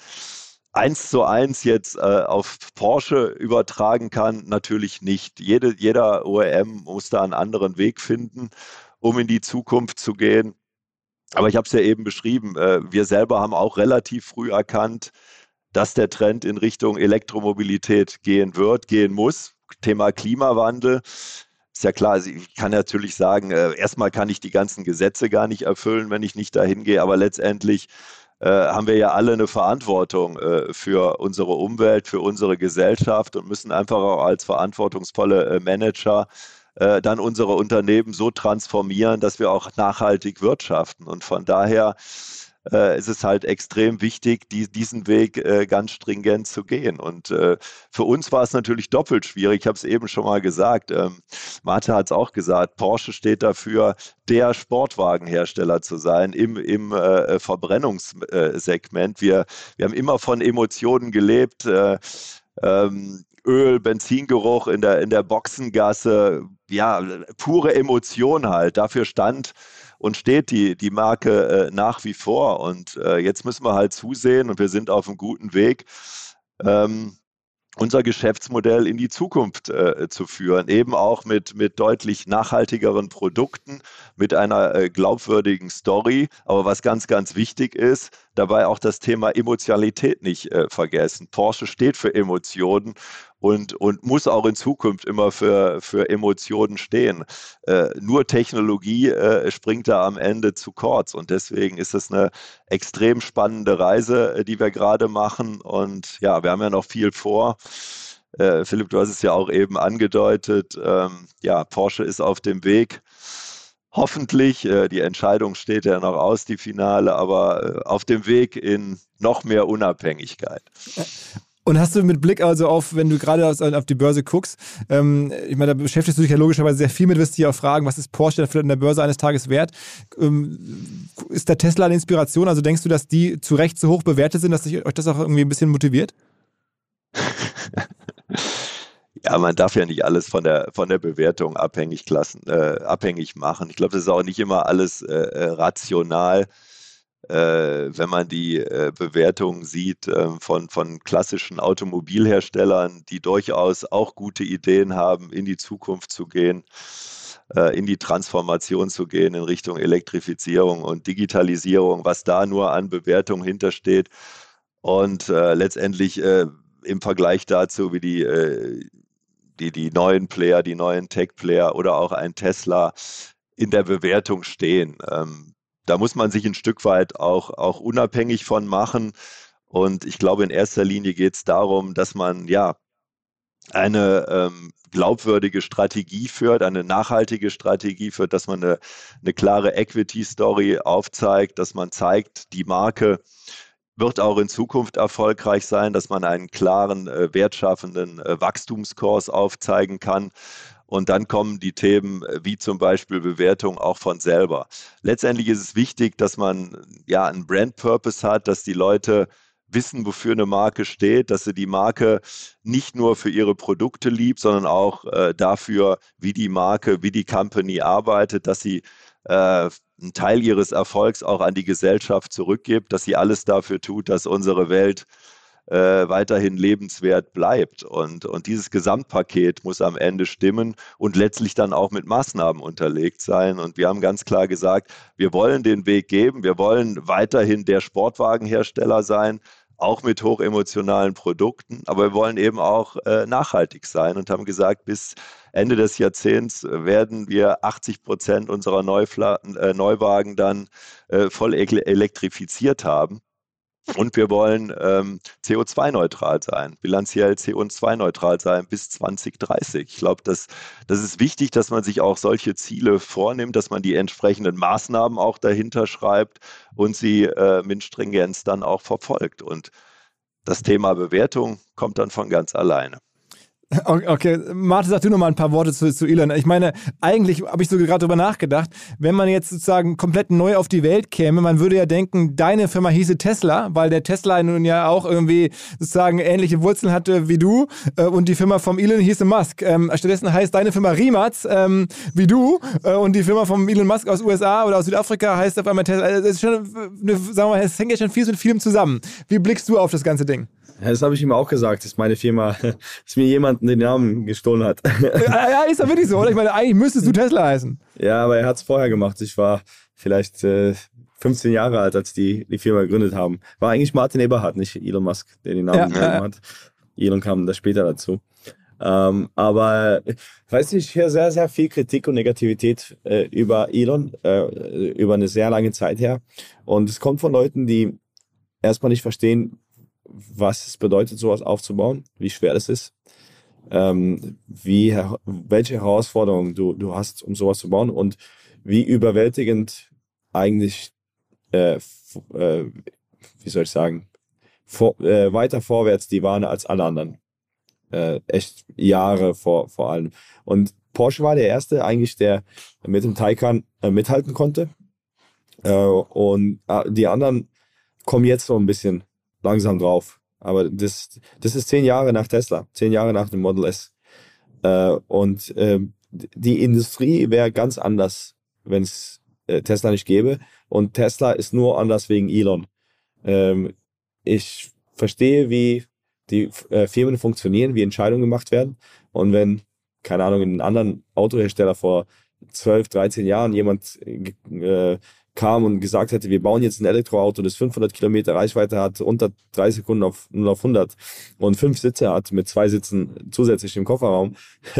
eins zu eins jetzt äh, auf Porsche übertragen kann, natürlich nicht. Jede, jeder OEM muss da einen anderen Weg finden, um in die Zukunft zu gehen. Aber ich habe es ja eben beschrieben, äh, wir selber haben auch relativ früh erkannt, dass der Trend in Richtung Elektromobilität gehen wird, gehen muss. Thema Klimawandel. Ist ja klar, also ich kann natürlich sagen, äh, erstmal kann ich die ganzen Gesetze gar nicht erfüllen, wenn ich nicht dahin gehe, aber letztendlich äh, haben wir ja alle eine Verantwortung für unsere Umwelt, für unsere Gesellschaft und müssen einfach auch als verantwortungsvolle Manager äh, dann unsere Unternehmen so transformieren, dass wir auch nachhaltig wirtschaften. Und von daher äh, ist es halt extrem wichtig, die, diesen Weg äh, ganz stringent zu gehen. Und äh, für uns war es natürlich doppelt schwierig. Ich habe es eben schon mal gesagt. Ähm, Martha hat es auch gesagt. Porsche steht dafür, der Sportwagenhersteller zu sein im, im äh, Verbrennungssegment. Wir, wir haben immer von Emotionen gelebt. Äh, ähm, Öl, Benzingeruch in der, in der Boxengasse, ja, pure Emotion halt. Dafür stand und steht die, die Marke äh, nach wie vor. Und äh, jetzt müssen wir halt zusehen und wir sind auf einem guten Weg. Ähm, unser Geschäftsmodell in die Zukunft äh, zu führen, eben auch mit, mit deutlich nachhaltigeren Produkten, mit einer äh, glaubwürdigen Story. Aber was ganz, ganz wichtig ist, dabei auch das Thema Emotionalität nicht äh, vergessen. Porsche steht für Emotionen und, und muss auch in Zukunft immer für, für Emotionen stehen. Äh, nur Technologie äh, springt da am Ende zu kurz und deswegen ist es eine extrem spannende Reise, äh, die wir gerade machen und ja, wir haben ja noch viel vor. Äh, Philipp, du hast es ja auch eben angedeutet. Ähm, ja, Porsche ist auf dem Weg hoffentlich, äh, die Entscheidung steht ja noch aus, die Finale, aber äh, auf dem Weg in noch mehr Unabhängigkeit. Und hast du mit Blick also auf, wenn du gerade auf die Börse guckst, ähm, ich meine, da beschäftigst du dich ja logischerweise sehr viel mit, wirst dich auch fragen, was ist Porsche vielleicht in der Börse eines Tages wert? Ähm, ist der Tesla eine Inspiration? Also denkst du, dass die zu Recht so hoch bewertet sind, dass euch das auch irgendwie ein bisschen motiviert? Ja, man darf ja nicht alles von der, von der Bewertung abhängig, klassen, äh, abhängig machen. Ich glaube, das ist auch nicht immer alles äh, äh rational. Äh, wenn man die äh, Bewertungen sieht äh, von, von klassischen Automobilherstellern, die durchaus auch gute Ideen haben, in die Zukunft zu gehen, äh, in die Transformation zu gehen in Richtung Elektrifizierung und Digitalisierung, was da nur an Bewertung hintersteht. Und letztendlich im Vergleich dazu, wie die die, die neuen Player, die neuen Tech-Player oder auch ein Tesla in der Bewertung stehen. Da muss man sich ein Stück weit auch, auch unabhängig von machen. Und ich glaube, in erster Linie geht es darum, dass man ja eine ähm, glaubwürdige Strategie führt, eine nachhaltige Strategie führt, dass man eine, eine klare Equity-Story aufzeigt, dass man zeigt, die Marke wird auch in Zukunft erfolgreich sein, dass man einen klaren, äh, wertschaffenden äh, Wachstumskurs aufzeigen kann. Und dann kommen die Themen äh, wie zum Beispiel Bewertung auch von selber. Letztendlich ist es wichtig, dass man ja einen Brand Purpose hat, dass die Leute wissen, wofür eine Marke steht, dass sie die Marke nicht nur für ihre Produkte liebt, sondern auch äh, dafür, wie die Marke, wie die Company arbeitet, dass sie äh, einen Teil ihres Erfolgs auch an die Gesellschaft zurückgibt, dass sie alles dafür tut, dass unsere Welt äh, weiterhin lebenswert bleibt. Und, und dieses Gesamtpaket muss am Ende stimmen und letztlich dann auch mit Maßnahmen unterlegt sein. Und wir haben ganz klar gesagt, wir wollen den Weg geben, wir wollen weiterhin der Sportwagenhersteller sein, auch mit hochemotionalen Produkten, aber wir wollen eben auch äh, nachhaltig sein und haben gesagt, bis Ende des Jahrzehnts werden wir 80 Prozent unserer Neufla äh, Neuwagen dann äh, voll elektrifiziert haben. Und wir wollen ähm, CO2-neutral sein, bilanziell CO2-neutral sein bis 2030. Ich glaube, das, das ist wichtig, dass man sich auch solche Ziele vornimmt, dass man die entsprechenden Maßnahmen auch dahinter schreibt und sie äh, mit Stringenz dann auch verfolgt. Und das Thema Bewertung kommt dann von ganz alleine. Okay, Martin, sag du noch mal ein paar Worte zu, zu Elon. Ich meine, eigentlich habe ich so gerade drüber nachgedacht, wenn man jetzt sozusagen komplett neu auf die Welt käme, man würde ja denken, deine Firma hieße Tesla, weil der Tesla nun ja auch irgendwie sozusagen ähnliche Wurzeln hatte wie du äh, und die Firma vom Elon hieße Musk. Ähm, stattdessen heißt deine Firma Rimatz ähm, wie du äh, und die Firma vom Elon Musk aus USA oder aus Südafrika heißt auf einmal Tesla. Also das ist schon, eine, sagen wir mal, es hängt ja schon viel mit vielem zusammen. Wie blickst du auf das ganze Ding? Das habe ich ihm auch gesagt, dass meine Firma, dass mir jemand den Namen gestohlen hat. Ja, ist doch wirklich so, oder? Ich meine, eigentlich müsstest du Tesla heißen. Ja, aber er hat es vorher gemacht. Ich war vielleicht äh, 15 Jahre alt, als die die Firma gegründet haben. War eigentlich Martin Eberhardt, nicht Elon Musk, der den Namen ja, gegeben ja. hat. Elon kam da später dazu. Ähm, aber weiß ich höre sehr, sehr viel Kritik und Negativität äh, über Elon äh, über eine sehr lange Zeit her. Und es kommt von Leuten, die erstmal nicht verstehen, was es bedeutet, sowas aufzubauen, wie schwer das ist, ähm, wie, welche Herausforderungen du, du hast, um sowas zu bauen und wie überwältigend eigentlich, äh, äh, wie soll ich sagen, vor, äh, weiter vorwärts die waren als alle anderen. Äh, echt Jahre vor, vor allem. Und Porsche war der erste eigentlich, der mit dem Taycan äh, mithalten konnte. Äh, und die anderen kommen jetzt so ein bisschen langsam drauf. Aber das, das ist zehn Jahre nach Tesla, zehn Jahre nach dem Model S. Äh, und äh, die Industrie wäre ganz anders, wenn es äh, Tesla nicht gäbe. Und Tesla ist nur anders wegen Elon. Ähm, ich verstehe, wie die äh, Firmen funktionieren, wie Entscheidungen gemacht werden. Und wenn, keine Ahnung, in einem anderen Autohersteller vor 12, 13 Jahren jemand äh, kam und gesagt hätte, wir bauen jetzt ein Elektroauto, das 500 Kilometer Reichweite hat, unter drei Sekunden auf 0 auf 100 und fünf Sitze hat mit zwei Sitzen zusätzlich im Kofferraum,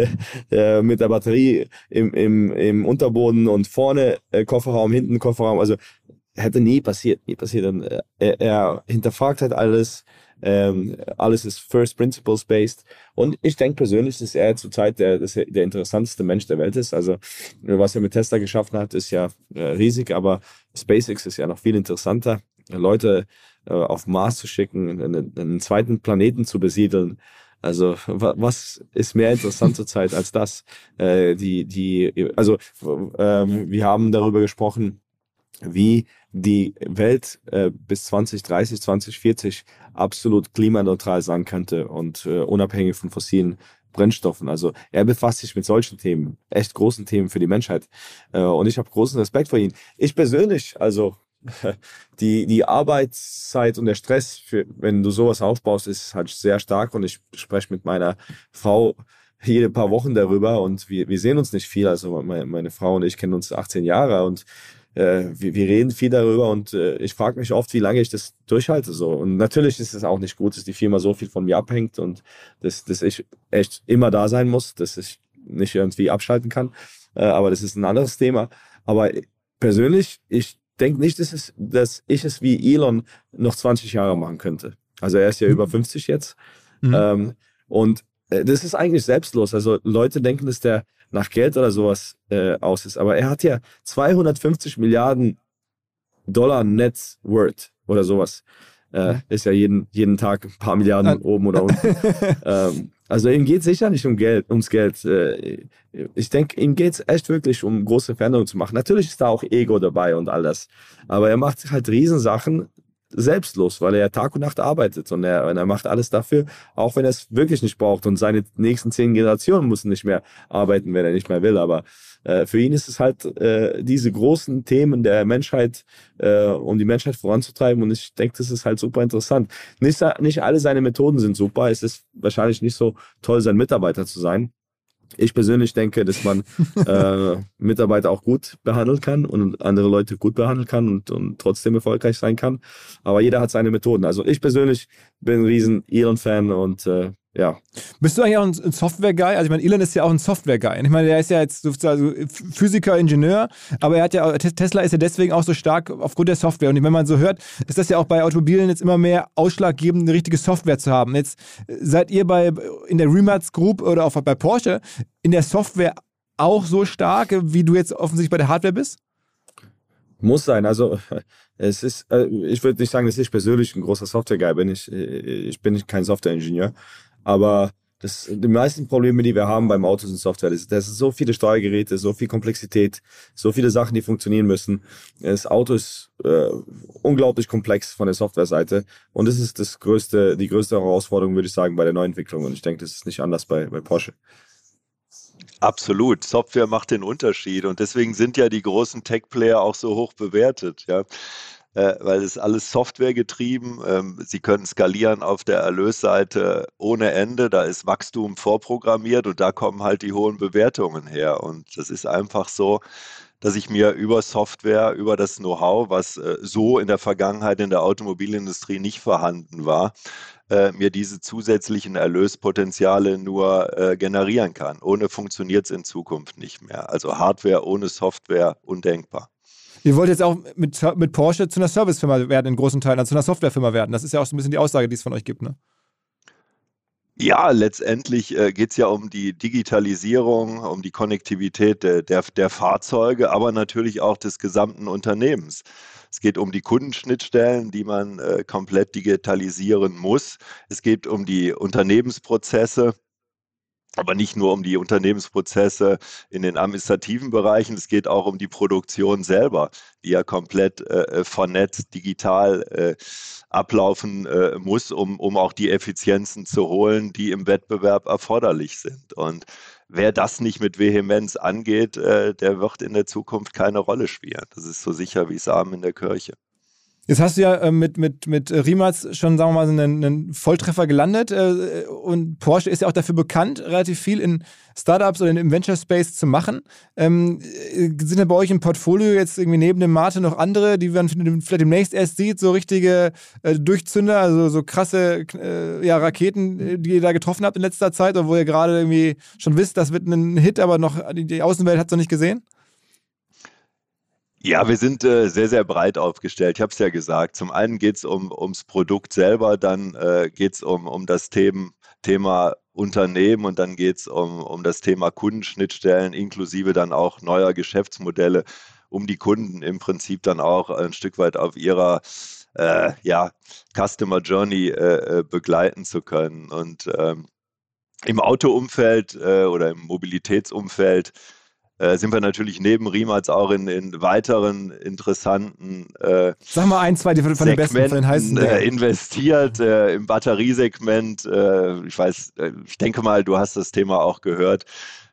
äh, mit der Batterie im, im, im Unterboden und vorne äh, Kofferraum, hinten Kofferraum, also hätte nie passiert, nie passiert. Und, äh, er, er hinterfragt halt alles, ähm, alles ist First Principles based. Und ich denke persönlich, dass er zurzeit der, der interessanteste Mensch der Welt ist. Also, was er mit Tesla geschaffen hat, ist ja äh, riesig, aber SpaceX ist ja noch viel interessanter. Leute äh, auf Mars zu schicken, einen, einen zweiten Planeten zu besiedeln. Also was ist mehr interessant zurzeit als das? Äh, die, die, also ähm, wir haben darüber gesprochen, wie die Welt äh, bis 2030, 2040 absolut klimaneutral sein könnte und äh, unabhängig von fossilen Brennstoffen. Also er befasst sich mit solchen Themen, echt großen Themen für die Menschheit. Äh, und ich habe großen Respekt vor ihm. Ich persönlich, also die, die Arbeitszeit und der Stress, für, wenn du sowas aufbaust, ist halt sehr stark. Und ich spreche mit meiner Frau jede paar Wochen darüber und wir, wir sehen uns nicht viel. Also meine, meine Frau und ich kennen uns 18 Jahre und äh, wir, wir reden viel darüber und äh, ich frage mich oft, wie lange ich das durchhalte. So. Und natürlich ist es auch nicht gut, dass die Firma so viel von mir abhängt und dass, dass ich echt immer da sein muss, dass ich nicht irgendwie abschalten kann. Äh, aber das ist ein anderes Thema. Aber persönlich, ich denke nicht, dass, es, dass ich es wie Elon noch 20 Jahre machen könnte. Also er ist ja mhm. über 50 jetzt. Mhm. Ähm, und äh, das ist eigentlich selbstlos. Also Leute denken, dass der nach Geld oder sowas äh, aus ist. Aber er hat ja 250 Milliarden Dollar Net Worth oder sowas. äh, ist ja jeden, jeden Tag ein paar Milliarden An oben oder unten. ähm, also ihm geht es sicher nicht um Geld, ums Geld. Äh, ich denke, ihm geht es echt wirklich um große Veränderungen zu machen. Natürlich ist da auch Ego dabei und all das. Aber er macht halt Riesensachen selbstlos, weil er Tag und Nacht arbeitet und er, und er macht alles dafür, auch wenn er es wirklich nicht braucht. Und seine nächsten zehn Generationen müssen nicht mehr arbeiten, wenn er nicht mehr will. Aber äh, für ihn ist es halt äh, diese großen Themen der Menschheit, äh, um die Menschheit voranzutreiben. Und ich denke, das ist halt super interessant. Nicht, nicht alle seine Methoden sind super. Es ist wahrscheinlich nicht so toll, sein Mitarbeiter zu sein. Ich persönlich denke, dass man äh, Mitarbeiter auch gut behandeln kann und andere Leute gut behandeln kann und, und trotzdem erfolgreich sein kann. Aber jeder hat seine Methoden. Also ich persönlich bin ein riesen Elon-Fan und äh, ja. Bist du eigentlich auch ein Software-Guy? Also ich meine, Elon ist ja auch ein Software-Guy. Ich meine, der ist ja jetzt sozusagen Physiker, Ingenieur, aber er hat ja, Tesla ist ja deswegen auch so stark aufgrund der Software. Und wenn man so hört, ist das ja auch bei Automobilen jetzt immer mehr ausschlaggebend, eine richtige Software zu haben. Jetzt seid ihr bei, in der Remarts Group oder auch bei Porsche in der Software auch so stark, wie du jetzt offensichtlich bei der Hardware bist? Muss sein. Also es ist, äh, ich würde nicht sagen, dass ich persönlich ein großer Software-Guy bin. Ich, äh, ich bin kein Software-Ingenieur. Aber das, die meisten Probleme, die wir haben beim Auto sind Software. Das, das sind so viele Steuergeräte, so viel Komplexität, so viele Sachen, die funktionieren müssen. Das Auto ist äh, unglaublich komplex von der Softwareseite. Und das ist das größte, die größte Herausforderung, würde ich sagen, bei der Neuentwicklung. Und ich denke, das ist nicht anders bei, bei Porsche. Absolut. Software macht den Unterschied und deswegen sind ja die großen Tech-Player auch so hoch bewertet. Ja weil es alles Software getrieben. Ähm, Sie können skalieren auf der Erlösseite ohne Ende. Da ist Wachstum vorprogrammiert und da kommen halt die hohen Bewertungen her. Und das ist einfach so, dass ich mir über Software, über das Know-how, was äh, so in der Vergangenheit in der Automobilindustrie nicht vorhanden war, äh, mir diese zusätzlichen Erlöspotenziale nur äh, generieren kann. Ohne funktioniert es in Zukunft nicht mehr. Also Hardware ohne Software undenkbar. Ihr wollt jetzt auch mit, mit Porsche zu einer Servicefirma werden, in großen Teilen, also zu einer Softwarefirma werden. Das ist ja auch so ein bisschen die Aussage, die es von euch gibt, ne? Ja, letztendlich äh, geht es ja um die Digitalisierung, um die Konnektivität der, der, der, Fahrzeuge, aber natürlich auch des gesamten Unternehmens. Es geht um die Kundenschnittstellen, die man äh, komplett digitalisieren muss. Es geht um die Unternehmensprozesse aber nicht nur um die Unternehmensprozesse in den administrativen Bereichen, es geht auch um die Produktion selber, die ja komplett äh, vernetzt, digital äh, ablaufen äh, muss, um, um auch die Effizienzen zu holen, die im Wettbewerb erforderlich sind. Und wer das nicht mit Vehemenz angeht, äh, der wird in der Zukunft keine Rolle spielen. Das ist so sicher wie Samen in der Kirche. Jetzt hast du ja äh, mit, mit, mit Riemats schon, sagen wir mal, einen, einen Volltreffer gelandet. Äh, und Porsche ist ja auch dafür bekannt, relativ viel in Startups oder im Venture Space zu machen. Ähm, äh, sind da bei euch im Portfolio jetzt irgendwie neben dem Mate noch andere, die man vielleicht demnächst erst sieht, so richtige äh, Durchzünder, also so krasse äh, ja, Raketen, die ihr da getroffen habt in letzter Zeit, wo ihr gerade irgendwie schon wisst, das wird ein Hit, aber noch die Außenwelt hat es noch nicht gesehen? Ja, wir sind äh, sehr, sehr breit aufgestellt. Ich habe es ja gesagt. Zum einen geht es um, ums Produkt selber, dann äh, geht es um, um das Thema, Thema Unternehmen und dann geht es um, um das Thema Kundenschnittstellen, inklusive dann auch neuer Geschäftsmodelle, um die Kunden im Prinzip dann auch ein Stück weit auf ihrer äh, ja, Customer Journey äh, äh begleiten zu können. Und ähm, im Autoumfeld äh, oder im Mobilitätsumfeld äh, sind wir natürlich neben Riemats auch in, in weiteren interessanten äh, Sag mal ein, zwei die von, von den besten, von den heißen äh, investiert äh, im Batteriesegment. Äh, ich weiß, äh, ich denke mal, du hast das Thema auch gehört,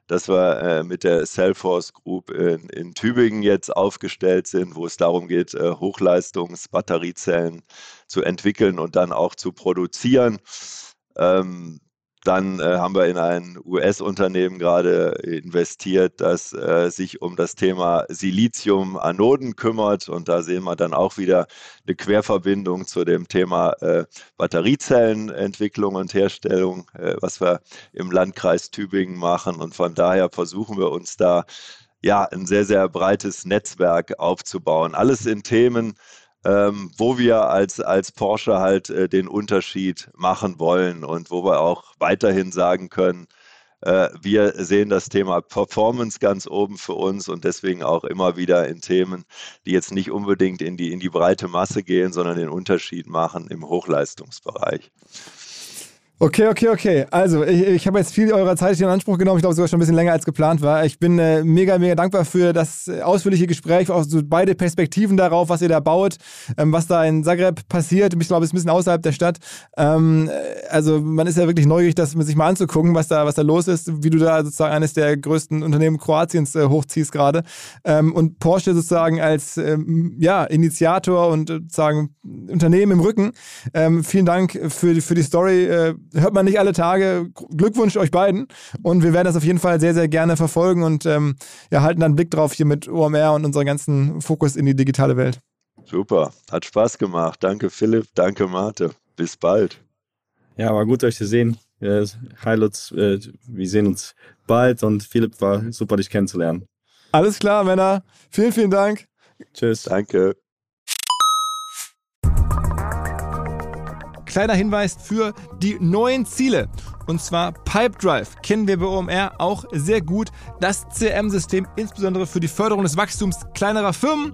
dass wir mit der Cellforce Group in, in, Tübingen jetzt aufgestellt sind, wo es darum geht, Hochleistungsbatteriezellen zu entwickeln und dann auch zu produzieren. Ähm, dann äh, haben wir in ein US-Unternehmen gerade investiert, das äh, sich um das Thema Silizium-Anoden kümmert. Und da sehen wir dann auch wieder eine Querverbindung zu dem Thema äh, Batteriezellenentwicklung und Herstellung, äh, was wir im Landkreis Tübingen machen. Und von daher versuchen wir uns da ja ein sehr, sehr breites Netzwerk aufzubauen. Alles in Themen, ähm, wo wir als, als Porsche halt äh, den Unterschied machen wollen und wo wir auch weiterhin sagen können, Äh, wir sehen das Thema Performance ganz oben für uns und deswegen auch immer wieder in Themen, die jetzt nicht unbedingt in die, in die breite Masse gehen, sondern den Unterschied machen im Hochleistungsbereich. Okay, okay, okay. Also, ich, ich habe jetzt viel eurer Zeit in Anspruch genommen. Ich glaube sogar schon ein bisschen länger als geplant war. Ich bin äh, mega, mega dankbar für das ausführliche Gespräch, auch so beide Perspektiven darauf, was ihr da baut, ähm, was da in Zagreb passiert. Ich glaube, es ist ein bisschen außerhalb der Stadt. Ähm, äh, also, man ist ja wirklich neugierig, das sich mal anzugucken, was da, was da los ist, wie du da sozusagen eines der größten Unternehmen Kroatiens äh, hochziehst gerade. Ähm, und Porsche sozusagen als ähm, ja, Initiator und sozusagen Unternehmen im Rücken. Ähm, vielen Dank für, für die Story äh, hört man nicht alle Tage. Glückwunsch euch beiden. Und wir werden das auf jeden Fall sehr, sehr gerne verfolgen und ähm, ja, halten dann einen Blick drauf hier mit OMR und unserem ganzen Fokus in die digitale Welt. Super, hat Spaß gemacht. Danke Philipp, danke Marte. Bis bald. Ja, war gut euch zu sehen. Hi Lutz, äh, wir sehen uns bald und Philipp war super, dich kennenzulernen. Alles klar, Männer. Vielen, vielen Dank. Tschüss. Danke. Kleiner Hinweis für die neuen Ziele. Und zwar Pipedrive kennen wir bei OMR auch sehr gut. Das CRM-System insbesondere für die Förderung des Wachstums kleinerer Firmen.